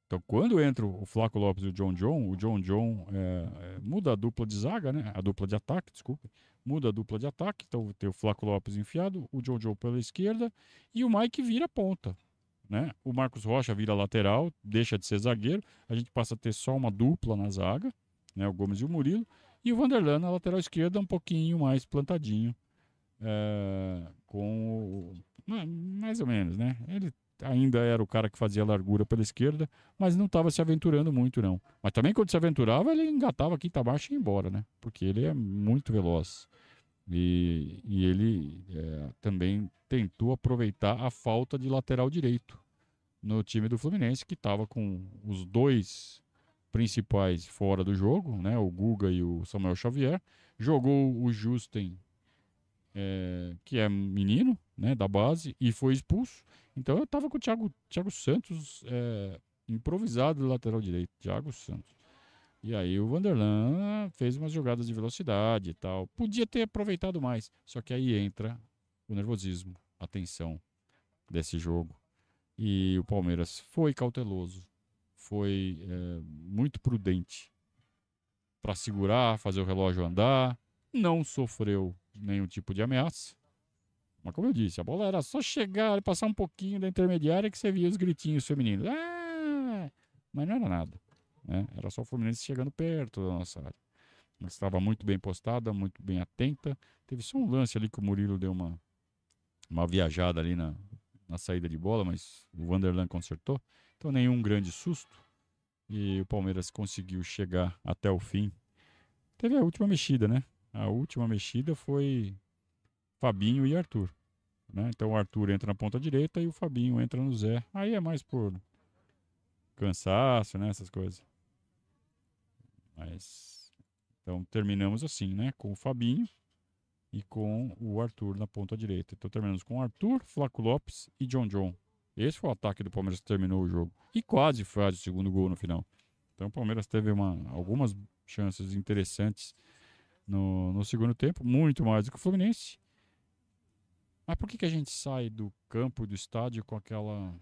Então, quando entra o Flaco Lopes e o John John, o John John é, é, muda a dupla de zaga, né? A dupla de ataque, desculpa. Muda a dupla de ataque. Então, tem o Flaco Lopes enfiado, o John John pela esquerda e o Mike vira ponta. Né? O Marcos Rocha vira lateral, deixa de ser zagueiro. A gente passa a ter só uma dupla na zaga, né? o Gomes e o Murilo. E o Vanderlan na lateral esquerda, um pouquinho mais plantadinho. É, com o, mais ou menos, né? Ele ainda era o cara que fazia largura pela esquerda, mas não estava se aventurando muito, não. Mas também quando se aventurava, ele engatava a quinta marcha e ia embora, né? Porque ele é muito veloz. E, e ele é, também tentou aproveitar a falta de lateral direito no time do Fluminense, que estava com os dois principais fora do jogo, né? O Guga e o Samuel Xavier. Jogou o Justen, é, que é menino, né, da base, e foi expulso. Então eu estava com o Thiago, Thiago Santos é, improvisado do lateral direito. Thiago Santos. E aí o Vanderlan fez umas jogadas de velocidade e tal. Podia ter aproveitado mais. Só que aí entra o nervosismo, a tensão desse jogo. E o Palmeiras foi cauteloso, foi é, muito prudente para segurar, fazer o relógio andar, não sofreu nenhum tipo de ameaça. Mas como eu disse, a bola era só chegar e passar um pouquinho da intermediária que você via os gritinhos femininos. Ah! Mas não era nada. Né? Era só o Fluminense chegando perto da nossa área. Ela estava muito bem postada, muito bem atenta. Teve só um lance ali que o Murilo deu uma, uma viajada ali na, na saída de bola, mas o Vanderlan consertou. Então nenhum grande susto. E o Palmeiras conseguiu chegar até o fim. Teve a última mexida, né? A última mexida foi Fabinho e Arthur. Né? Então o Arthur entra na ponta direita e o Fabinho entra no Zé. Aí é mais por cansaço, né? Essas coisas. Mas. Então terminamos assim, né? Com o Fabinho e com o Arthur na ponta direita. Então terminamos com Arthur, Flaco Lopes e John John. Esse foi o ataque do Palmeiras que terminou o jogo. E quase faz o segundo gol no final. Então o Palmeiras teve uma, algumas chances interessantes no, no segundo tempo, muito mais do que o Fluminense. Mas por que, que a gente sai do campo do estádio com aquela,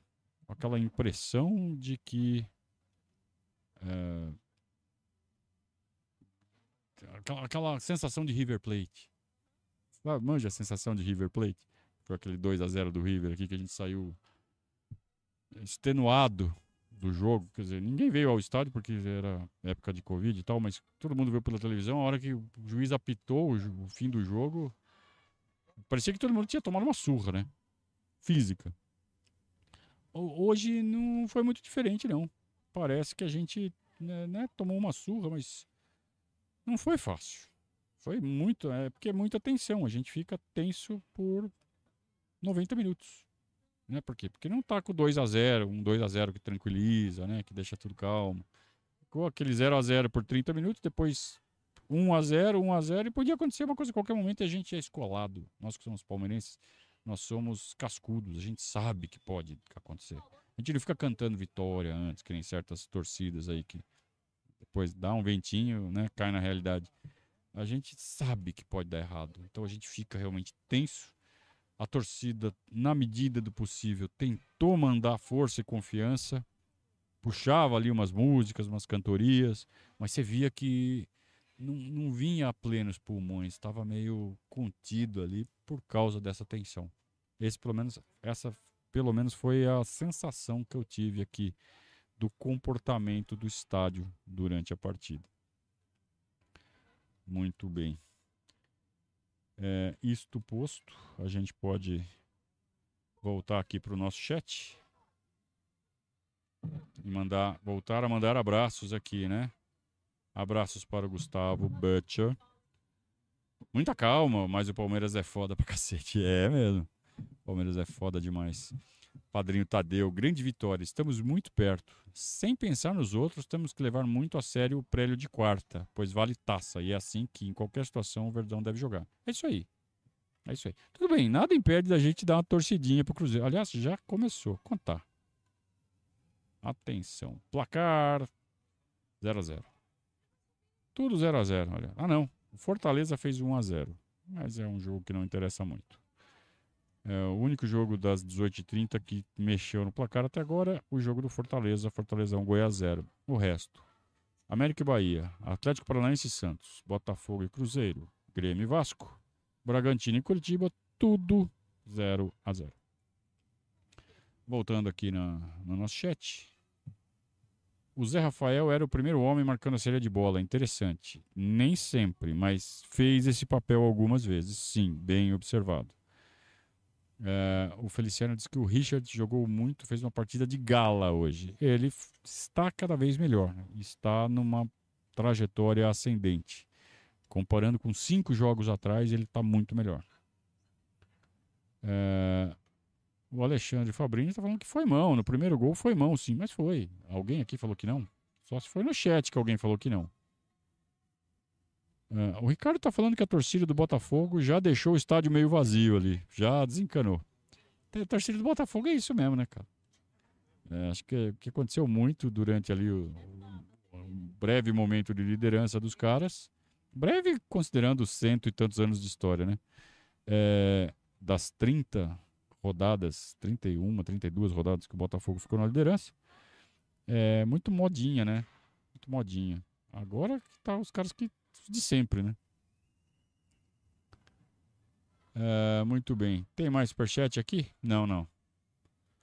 aquela impressão de que. É, aquela, sensação de River Plate. Manja a sensação de River Plate? Foi aquele 2 a 0 do River aqui que a gente saiu extenuado do jogo. Quer dizer, ninguém veio ao estádio porque era época de Covid e tal, mas todo mundo viu pela televisão. A hora que o juiz apitou o, o fim do jogo, Parecia que todo mundo tinha tomado uma surra, né? Física. Hoje não foi muito diferente, não. Parece que a gente né, né, tomou uma surra, mas não foi fácil. Foi muito, é porque é muita tensão. A gente fica tenso por 90 minutos. Né? Por quê? Porque não tá com 2 a 0 um 2 a 0 que tranquiliza, né? Que deixa tudo calmo. Ficou aquele 0 a 0 por 30 minutos, depois 1 a 0 1 a 0 e podia acontecer uma coisa a qualquer momento a gente é escolado. Nós que somos palmeirenses, nós somos cascudos, a gente sabe que pode acontecer. A gente não fica cantando vitória antes, que nem certas torcidas aí que depois dá um ventinho, né, cai na realidade. A gente sabe que pode dar errado, então a gente fica realmente tenso. A torcida, na medida do possível, tentou mandar força e confiança, puxava ali umas músicas, umas cantorias, mas você via que não, não vinha a plenos pulmões, estava meio contido ali por causa dessa tensão. Esse, pelo menos, essa pelo menos foi a sensação que eu tive aqui do comportamento do estádio durante a partida. Muito bem. É, isto posto, a gente pode voltar aqui para o nosso chat e mandar, voltar a mandar abraços aqui, né? Abraços para o Gustavo Butcher. Muita calma, mas o Palmeiras é foda pra cacete. É mesmo. O Palmeiras é foda demais. Padrinho Tadeu, grande vitória. Estamos muito perto. Sem pensar nos outros, temos que levar muito a sério o prélio de quarta, pois vale taça. E é assim que, em qualquer situação, o Verdão deve jogar. É isso aí. É isso aí. Tudo bem, nada impede da gente dar uma torcidinha pro Cruzeiro. Aliás, já começou. Contar. Atenção. Placar 0 a 0 tudo 0 a 0 olha. Ah, não. O Fortaleza fez 1 a 0 Mas é um jogo que não interessa muito. É o único jogo das 18h30 que mexeu no placar até agora, o jogo do Fortaleza. Fortaleza 1, Goiás 0. O resto. América e Bahia, Atlético Paranaense e Santos, Botafogo e Cruzeiro, Grêmio e Vasco, Bragantino e Curitiba, tudo 0 a 0. Voltando aqui na, no nosso chat. O Zé Rafael era o primeiro homem marcando a série de bola. Interessante. Nem sempre, mas fez esse papel algumas vezes. Sim, bem observado. É, o Feliciano disse que o Richard jogou muito, fez uma partida de gala hoje. Ele está cada vez melhor, né? está numa trajetória ascendente. Comparando com cinco jogos atrás, ele está muito melhor. É, o Alexandre Fabrini está falando que foi mão. No primeiro gol foi mão, sim, mas foi. Alguém aqui falou que não? Só se foi no chat que alguém falou que não. Uh, o Ricardo está falando que a torcida do Botafogo já deixou o estádio meio vazio ali. Já desencanou. A torcida do Botafogo é isso mesmo, né, cara? É, acho que, que aconteceu muito durante ali o, o, o breve momento de liderança dos caras. Breve, considerando cento e tantos anos de história, né? É, das 30 rodadas, 31, 32 rodadas que o Botafogo ficou na liderança. É muito modinha, né? Muito modinha. Agora tá os caras que de sempre, né? É, muito bem. Tem mais superchat aqui? Não, não.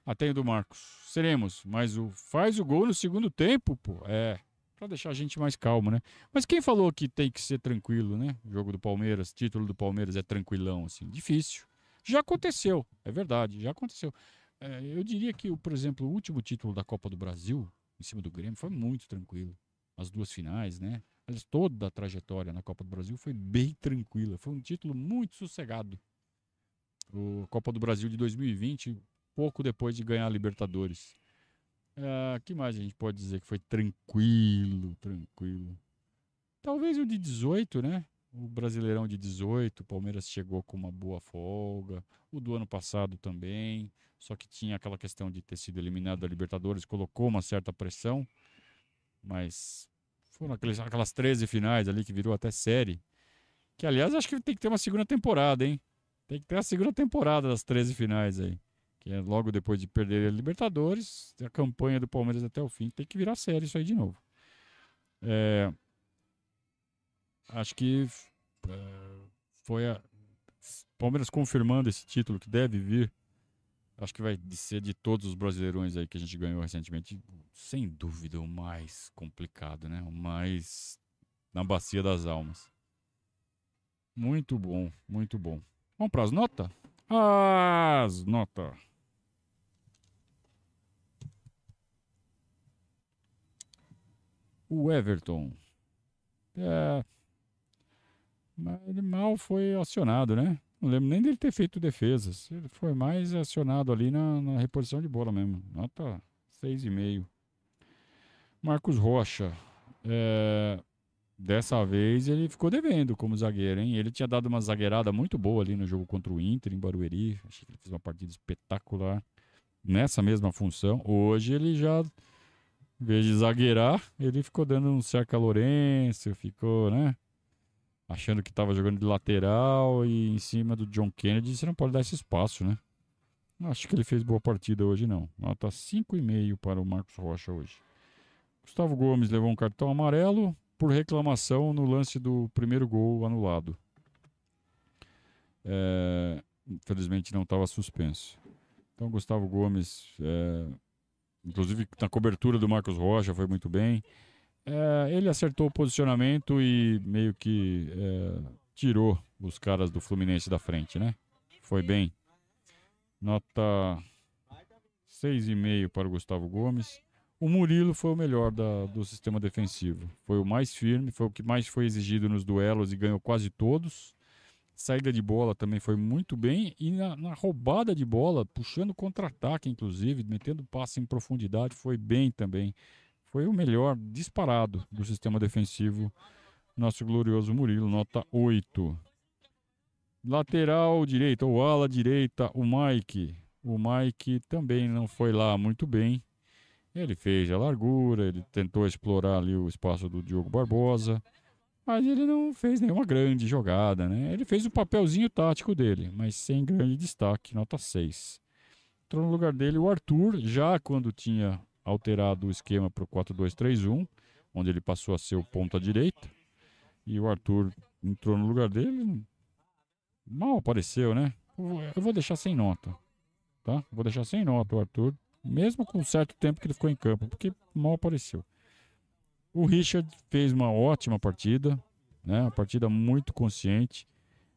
Ah, tem o do Marcos. Seremos, mas o faz o gol no segundo tempo, pô. É, para deixar a gente mais calmo, né? Mas quem falou que tem que ser tranquilo, né? O jogo do Palmeiras, título do Palmeiras é tranquilão, assim. Difícil. Já aconteceu, é verdade, já aconteceu. É, eu diria que, por exemplo, o último título da Copa do Brasil, em cima do Grêmio, foi muito tranquilo. As duas finais, né? Toda a trajetória na Copa do Brasil foi bem tranquila. Foi um título muito sossegado. O Copa do Brasil de 2020, pouco depois de ganhar a Libertadores. É, que mais a gente pode dizer que foi tranquilo, tranquilo? Talvez o de 18, né? O Brasileirão de 18, o Palmeiras chegou com uma boa folga. O do ano passado também. Só que tinha aquela questão de ter sido eliminado da Libertadores, colocou uma certa pressão. Mas foram aquelas 13 finais ali que virou até série. Que, aliás, acho que tem que ter uma segunda temporada, hein? Tem que ter a segunda temporada das 13 finais aí. Que é logo depois de perder a Libertadores, a campanha do Palmeiras até o fim. Tem que virar série isso aí de novo. É, acho que é, foi a Palmeiras confirmando esse título que deve vir. Acho que vai ser de todos os brasileirões aí que a gente ganhou recentemente, sem dúvida o mais complicado, né? O mais na bacia das almas. Muito bom, muito bom. Vamos para as notas? As notas. O Everton. É, ele mal foi acionado, né? Não lembro nem dele ter feito defesas. Ele foi mais acionado ali na, na reposição de bola mesmo. Nota 6,5. Marcos Rocha. É, dessa vez ele ficou devendo como zagueiro, hein? Ele tinha dado uma zagueirada muito boa ali no jogo contra o Inter, em Barueri. Achei que ele fez uma partida espetacular nessa mesma função. Hoje ele já, em vez de zagueirar, ele ficou dando um cerca Lourenço, ficou, né? Achando que estava jogando de lateral e em cima do John Kennedy, você não pode dar esse espaço, né? Não acho que ele fez boa partida hoje, não. Nota 5,5 para o Marcos Rocha hoje. Gustavo Gomes levou um cartão amarelo por reclamação no lance do primeiro gol anulado. É, infelizmente não estava suspenso. Então, Gustavo Gomes, é, inclusive na cobertura do Marcos Rocha, foi muito bem. É, ele acertou o posicionamento e meio que é, tirou os caras do Fluminense da frente, né? Foi bem. Nota 6,5 para o Gustavo Gomes. O Murilo foi o melhor da, do sistema defensivo. Foi o mais firme, foi o que mais foi exigido nos duelos e ganhou quase todos. Saída de bola também foi muito bem. E na, na roubada de bola, puxando contra-ataque, inclusive, metendo passe em profundidade, foi bem também. Foi o melhor disparado do sistema defensivo. Nosso glorioso Murilo, nota 8. Lateral direita, ou ala direita, o Mike. O Mike também não foi lá muito bem ele fez a largura, ele tentou explorar ali o espaço do Diogo Barbosa, mas ele não fez nenhuma grande jogada, né? Ele fez o papelzinho tático dele, mas sem grande destaque, nota 6. Entrou no lugar dele o Arthur, já quando tinha alterado o esquema para o 4-2-3-1, onde ele passou a ser o ponta direita. E o Arthur entrou no lugar dele, mal apareceu, né? Eu vou deixar sem nota, tá? Vou deixar sem nota o Arthur, mesmo com certo tempo que ele ficou em campo, porque mal apareceu. O Richard fez uma ótima partida, né? Uma partida muito consciente.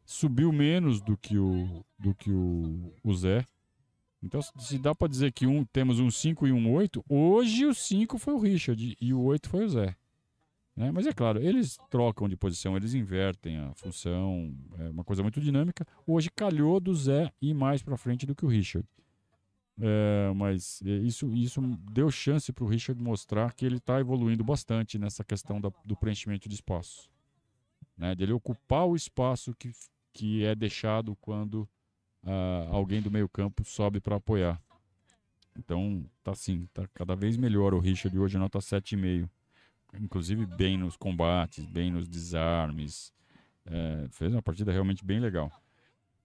Subiu menos do que o, do que o, o Zé. Então, se dá para dizer que um, temos um 5 e um 8, hoje o 5 foi o Richard e o 8 foi o Zé. Né? Mas é claro, eles trocam de posição, eles invertem a função, é uma coisa muito dinâmica. Hoje calhou do Zé ir mais para frente do que o Richard. É, mas é, isso, isso deu chance para o Richard mostrar que ele está evoluindo bastante nessa questão da, do preenchimento de espaço. Né? De ele ocupar o espaço que, que é deixado quando uh, alguém do meio campo sobe para apoiar. Então, tá assim, tá cada vez melhor o Richard hoje nota 7,5. Inclusive bem nos combates, bem nos desarmes. É, fez uma partida realmente bem legal.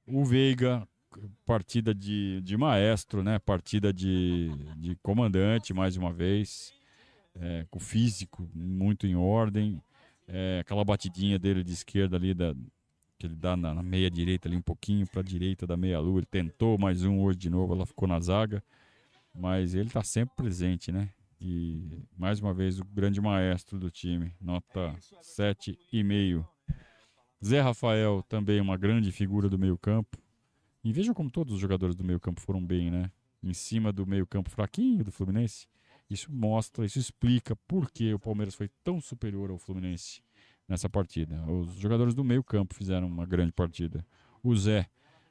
O Veiga partida de, de maestro, né? Partida de, de comandante, mais uma vez. É, com físico muito em ordem. É, aquela batidinha dele de esquerda ali, da, que ele dá na, na meia direita ali, um pouquinho para a direita da meia lua. Ele tentou mais um hoje de novo, ela ficou na zaga. Mas ele está sempre presente, né? E mais uma vez o grande maestro do time, nota 7,5. Zé Rafael também uma grande figura do meio-campo. E vejam como todos os jogadores do meio-campo foram bem, né? Em cima do meio-campo fraquinho do Fluminense. Isso mostra, isso explica por que o Palmeiras foi tão superior ao Fluminense nessa partida. Os jogadores do meio-campo fizeram uma grande partida. O Zé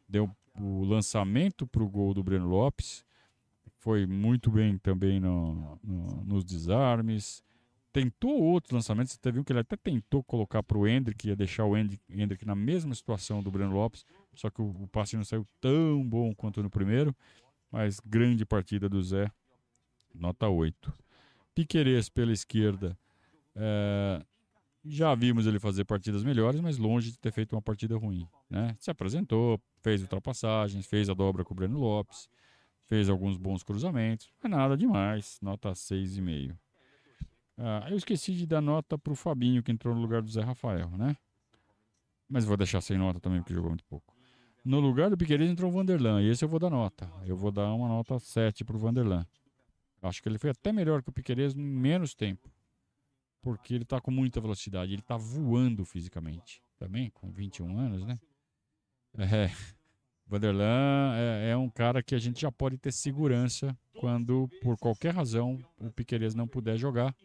deu o lançamento para o gol do Breno Lopes. Foi muito bem também no, no, nos desarmes. Tentou outros lançamentos. Você viu que ele até tentou colocar para o Hendrick, ia deixar o Hendrick, Hendrick na mesma situação do Breno Lopes só que o, o passe não saiu tão bom quanto no primeiro, mas grande partida do Zé, nota 8. Piquerez pela esquerda, é, já vimos ele fazer partidas melhores, mas longe de ter feito uma partida ruim. Né? Se apresentou, fez ultrapassagens, fez a dobra com o Breno Lopes, fez alguns bons cruzamentos, mas nada demais, nota 6,5. Ah, eu esqueci de dar nota para o Fabinho, que entrou no lugar do Zé Rafael, né? Mas vou deixar sem nota também, porque jogou muito pouco. No lugar do Piqueires entrou o Vanderlan. E esse eu vou dar nota. Eu vou dar uma nota 7 pro Vanderlan. Acho que ele foi até melhor que o Piqueires em menos tempo. Porque ele tá com muita velocidade. Ele tá voando fisicamente. Também, com 21 anos, né? É. Vanderlan é, é, um cara que a gente já pode ter segurança quando, por qualquer razão, o Piqueires não puder jogar.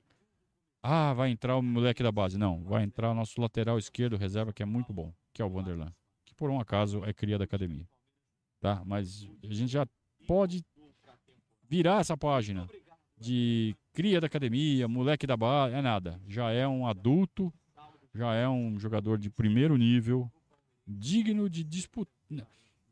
Ah, vai entrar o moleque da base. Não, vai entrar o nosso lateral esquerdo, reserva, que é muito bom, que é o Vanderlan que por um acaso é cria da academia. Tá? Mas a gente já pode virar essa página de cria da academia, moleque da base, é nada. Já é um adulto, já é um jogador de primeiro nível, digno de disputar.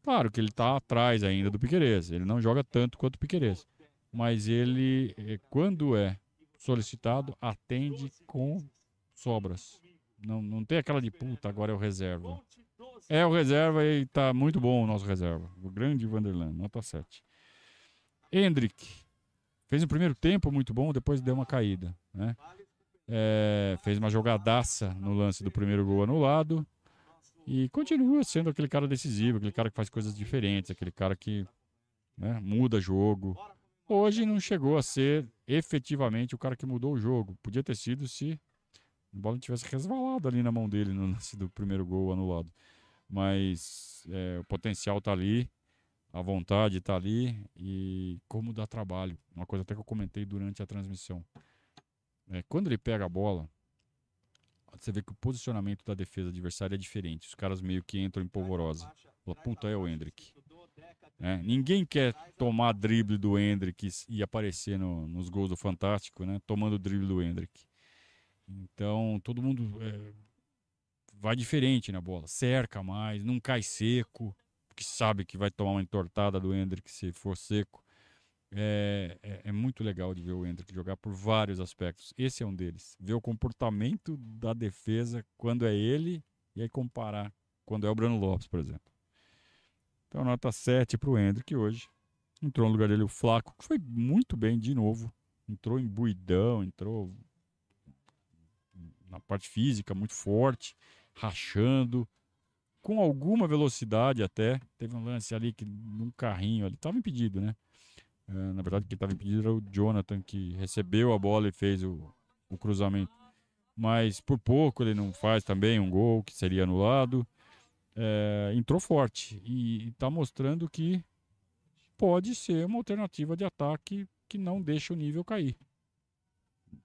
Claro que ele está atrás ainda do Piquerez, ele não joga tanto quanto o Piquerez, mas ele, eh, quando é solicitado, atende com sobras. Não, não tem aquela de puta, agora é o reserva. É o reserva e tá muito bom o nosso reserva. O grande Vanderland, nota 7. Hendrick. Fez um primeiro tempo muito bom, depois deu uma caída. Né? É, fez uma jogadaça no lance do primeiro gol anulado. E continua sendo aquele cara decisivo, aquele cara que faz coisas diferentes, aquele cara que né, muda jogo. Hoje não chegou a ser efetivamente o cara que mudou o jogo. Podia ter sido se a bola tivesse resvalado ali na mão dele no lance do primeiro gol anulado. Mas é, o potencial está ali, a vontade está ali e como dá trabalho. Uma coisa até que eu comentei durante a transmissão. É, quando ele pega a bola, você vê que o posicionamento da defesa adversária é diferente. Os caras meio que entram em polvorosa. Fala, puta, é o Hendrick. É, ninguém quer tomar drible do Hendrick e aparecer no, nos gols do Fantástico, né? Tomando drible do Hendrick. Então, todo mundo é, vai diferente na bola. Cerca mais, não cai seco, porque sabe que vai tomar uma entortada do Hendrick se for seco. É, é, é, muito legal de ver o Hendrick jogar por vários aspectos. Esse é um deles. Ver o comportamento da defesa quando é ele e aí comparar quando é o Bruno Lopes, por exemplo. Então, nota 7 para o Hendrick hoje. Entrou no lugar dele o Flaco, que foi muito bem de novo. Entrou em buidão, entrou na parte física muito forte, rachando, com alguma velocidade até. Teve um lance ali que num carrinho, ele estava impedido, né? Uh, na verdade, quem estava impedido era o Jonathan, que recebeu a bola e fez o, o cruzamento. Mas por pouco ele não faz também um gol que seria anulado. É, entrou forte e está mostrando que pode ser uma alternativa de ataque que não deixa o nível cair.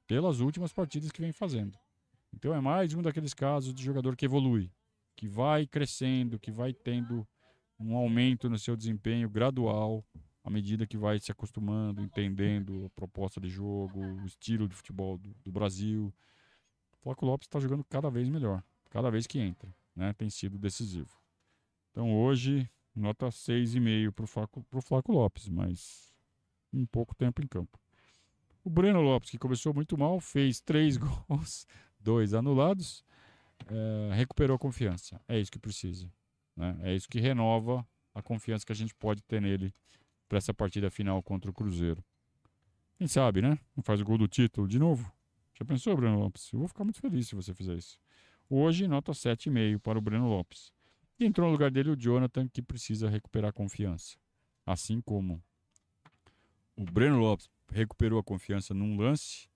Pelas últimas partidas que vem fazendo. Então é mais um daqueles casos de jogador que evolui, que vai crescendo, que vai tendo um aumento no seu desempenho gradual à medida que vai se acostumando, entendendo a proposta de jogo, o estilo de futebol do, do Brasil. O Flaco Lopes está jogando cada vez melhor, cada vez que entra, né? Tem sido decisivo. Então hoje, nota 6,5 para o Flaco, Flaco Lopes, mas um pouco tempo em campo. O Breno Lopes, que começou muito mal, fez três gols, dois anulados, é, recuperou a confiança. É isso que precisa. Né? É isso que renova a confiança que a gente pode ter nele para essa partida final contra o Cruzeiro. Quem sabe, né? Não faz o gol do título de novo? Já pensou, Breno Lopes? Eu vou ficar muito feliz se você fizer isso. Hoje, nota 7,5 para o Breno Lopes. E entrou no lugar dele o Jonathan, que precisa recuperar a confiança. Assim como o Breno Lopes recuperou a confiança num lance,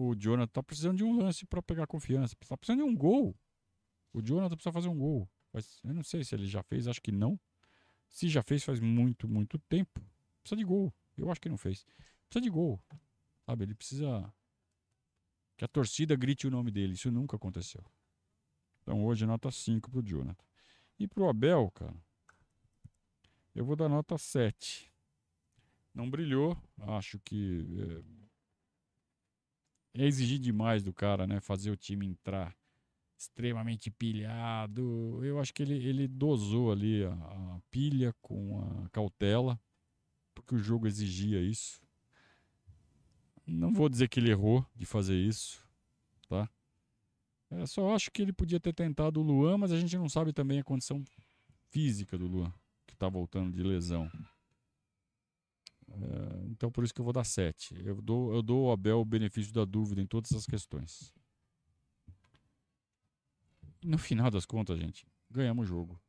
o Jonathan tá precisando de um lance para pegar confiança. Tá precisando de um gol. O Jonathan precisa fazer um gol. Mas eu não sei se ele já fez, acho que não. Se já fez faz muito, muito tempo. Precisa de gol. Eu acho que não fez. Precisa de gol. Sabe, ele precisa que a torcida grite o nome dele. Isso nunca aconteceu. Então hoje nota 5 pro Jonathan. E pro Abel, cara, eu vou dar nota 7. Não brilhou. Acho que é, é exigir demais do cara, né? Fazer o time entrar extremamente pilhado. Eu acho que ele, ele dosou ali a, a pilha com a cautela, porque o jogo exigia isso. Não vou dizer que ele errou de fazer isso, tá? Eu só acho que ele podia ter tentado o Luan, mas a gente não sabe também a condição física do Luan, que tá voltando de lesão. É, então por isso que eu vou dar 7. Eu dou, eu dou ao Abel o benefício da dúvida em todas essas questões. No final das contas, gente, ganhamos o jogo.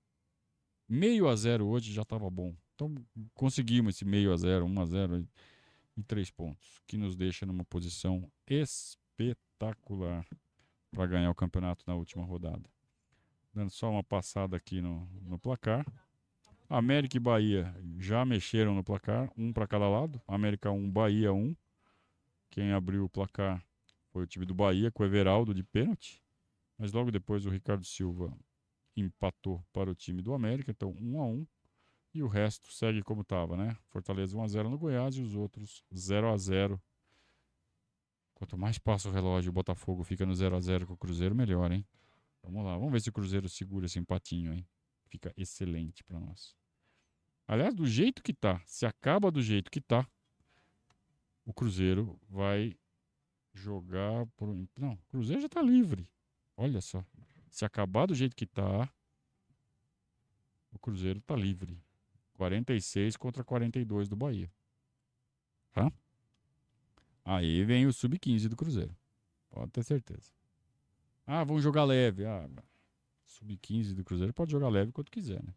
Meio a zero hoje já estava bom. Então conseguimos esse meio a zero, 1 a 0 e três pontos, que nos deixa numa posição espetacular para ganhar o campeonato na última rodada. Dando só uma passada aqui no, no placar. América e Bahia já mexeram no placar, um para cada lado. América 1, Bahia 1. Quem abriu o placar foi o time do Bahia com o Everaldo de pênalti. Mas logo depois o Ricardo Silva empatou para o time do América, então 1 a 1 e o resto segue como estava, né? Fortaleza 1 a 0 no Goiás e os outros 0 a 0. Quanto mais passa o relógio, o Botafogo fica no 0 a 0 com o Cruzeiro, melhor, hein? Vamos lá, vamos ver se o Cruzeiro segura esse empatinho, hein? Fica excelente para nós. Aliás, do jeito que tá, se acaba do jeito que tá, o Cruzeiro vai jogar por não, o Cruzeiro já tá livre. Olha só, se acabar do jeito que tá, o Cruzeiro tá livre. 46 contra 42 do Bahia. Tá? Aí vem o sub-15 do Cruzeiro. Pode ter certeza. Ah, vamos jogar leve. Ah, sub-15 do Cruzeiro pode jogar leve quanto quiser, né?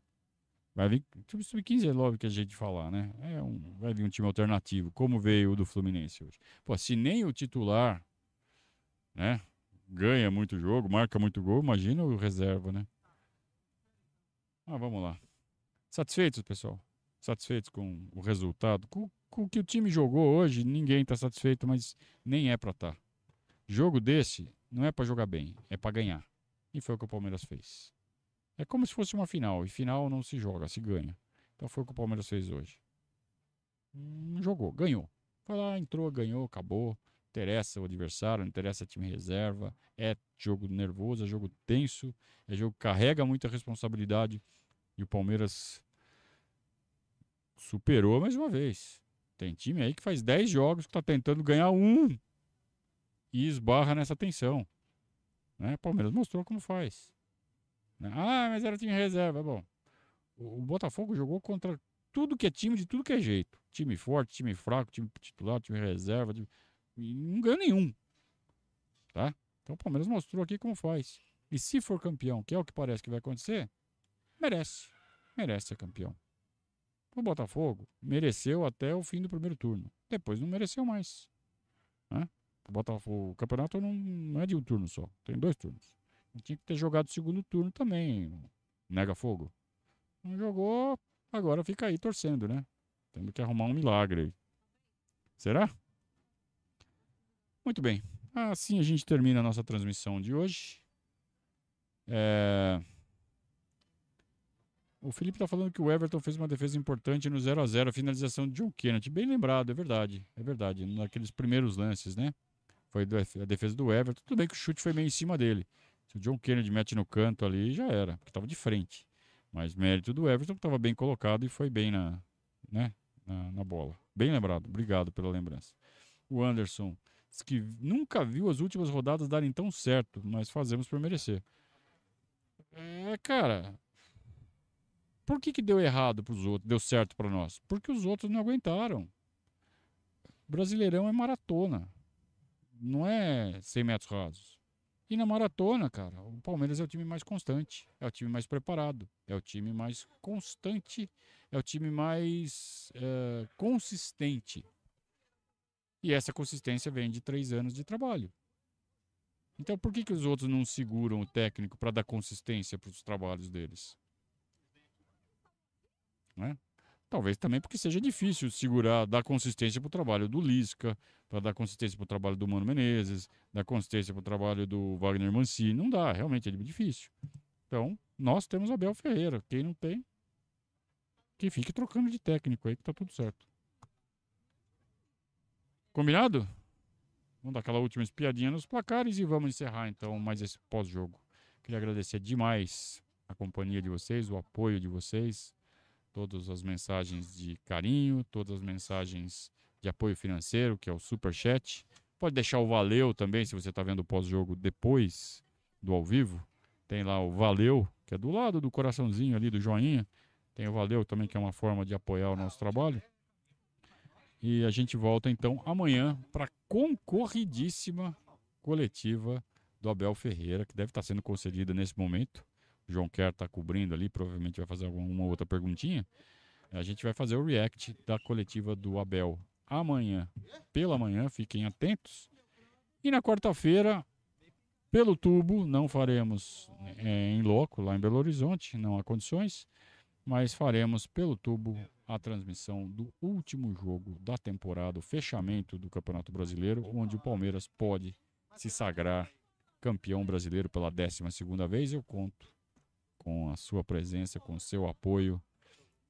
Vai vir. Sub-15 é logo que a gente falar, né? É um, vai vir um time alternativo, como veio o do Fluminense hoje. Pô, se nem o titular, né? Ganha muito jogo, marca muito gol, imagina o reserva, né? Ah, vamos lá. Satisfeitos, pessoal? Satisfeitos com o resultado? Com, com o que o time jogou hoje, ninguém está satisfeito, mas nem é para estar. Tá. Jogo desse não é para jogar bem, é para ganhar. E foi o que o Palmeiras fez. É como se fosse uma final, e final não se joga, se ganha. Então foi o que o Palmeiras fez hoje. Hum, jogou, ganhou. Foi lá, entrou, ganhou, acabou. Interessa o adversário, não interessa time reserva. É jogo nervoso, é jogo tenso, é jogo que carrega muita responsabilidade. E o Palmeiras superou mais uma vez. Tem time aí que faz 10 jogos que está tentando ganhar um e esbarra nessa tensão. Né? O Palmeiras mostrou como faz. Né? Ah, mas era time reserva. Bom, o, Botafogo jogou contra tudo que é time, de tudo que é jeito. Time forte, time fraco, time titular, time reserva. Time... E não ganhou nenhum. Tá? Então o Palmeiras mostrou aqui como faz. E se for campeão, que é o que parece que vai acontecer, merece. Merece ser campeão. O Botafogo mereceu até o fim do primeiro turno. Depois não mereceu mais. Né? O, Botafogo, o campeonato não, não é de um turno só, tem dois turnos. Tinha que ter jogado o segundo turno também. Nega Fogo. Não jogou, agora fica aí torcendo, né? Tendo que arrumar um milagre. Será? Muito bem. Assim a gente termina a nossa transmissão de hoje. É... O Felipe está falando que o Everton fez uma defesa importante no 0 a 0 a finalização de John Kennedy. Bem lembrado, é verdade. É verdade. Naqueles primeiros lances, né? Foi a defesa do Everton. Tudo bem que o chute foi meio em cima dele. Se o John Kennedy mete no canto ali, já era, porque estava de frente. Mas mérito do Everton, estava bem colocado e foi bem na, né, na, na, bola. Bem lembrado. Obrigado pela lembrança. O Anderson diz que nunca viu as últimas rodadas darem tão certo, mas fazemos por merecer. É, cara, por que, que deu errado para os outros, deu certo para nós? Porque os outros não aguentaram. Brasileirão é maratona, não é 100 metros rasos. E na maratona, cara, o Palmeiras é o time mais constante, é o time mais preparado, é o time mais constante, é o time mais é, consistente. E essa consistência vem de três anos de trabalho. Então, por que, que os outros não seguram o técnico para dar consistência para os trabalhos deles? Né? Talvez também porque seja difícil segurar, dar consistência para o trabalho do Lisca, para dar consistência para o trabalho do Mano Menezes, dar consistência para o trabalho do Wagner Mancini. Não dá, realmente é difícil. Então, nós temos Abel Ferreira. Quem não tem, que fique trocando de técnico aí, que tá tudo certo. Combinado? Vamos dar aquela última espiadinha nos placares e vamos encerrar então mais esse pós-jogo. Queria agradecer demais a companhia de vocês, o apoio de vocês todas as mensagens de carinho, todas as mensagens de apoio financeiro, que é o super chat. Pode deixar o valeu também, se você está vendo o pós-jogo depois do ao vivo. Tem lá o valeu, que é do lado do coraçãozinho ali do joinha. Tem o valeu também, que é uma forma de apoiar o nosso trabalho. E a gente volta então amanhã para concorridíssima coletiva do Abel Ferreira, que deve estar tá sendo concedida nesse momento. João Quer está cobrindo ali, provavelmente vai fazer alguma outra perguntinha. A gente vai fazer o react da coletiva do Abel amanhã, pela manhã, fiquem atentos. E na quarta-feira, pelo tubo, não faremos é, em loco, lá em Belo Horizonte, não há condições, mas faremos pelo tubo a transmissão do último jogo da temporada, o fechamento do Campeonato Brasileiro, onde o Palmeiras pode se sagrar campeão brasileiro pela 12 segunda vez. Eu conto com a sua presença, com o seu apoio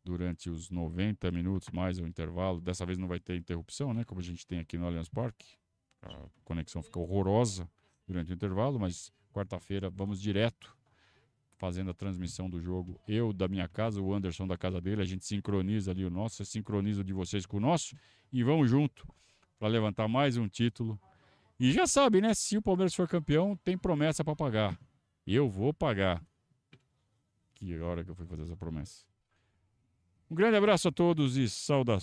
durante os 90 minutos mais o intervalo. Dessa vez não vai ter interrupção, né? Como a gente tem aqui no Allianz Parque. A conexão fica horrorosa durante o intervalo, mas quarta-feira vamos direto fazendo a transmissão do jogo. Eu da minha casa, o Anderson da casa dele, a gente sincroniza ali o nosso, você sincroniza o de vocês com o nosso e vamos junto para levantar mais um título. E já sabe, né? Se o Palmeiras for campeão, tem promessa para pagar. Eu vou pagar. Que hora que eu fui fazer essa promessa. Um grande abraço a todos e saudações.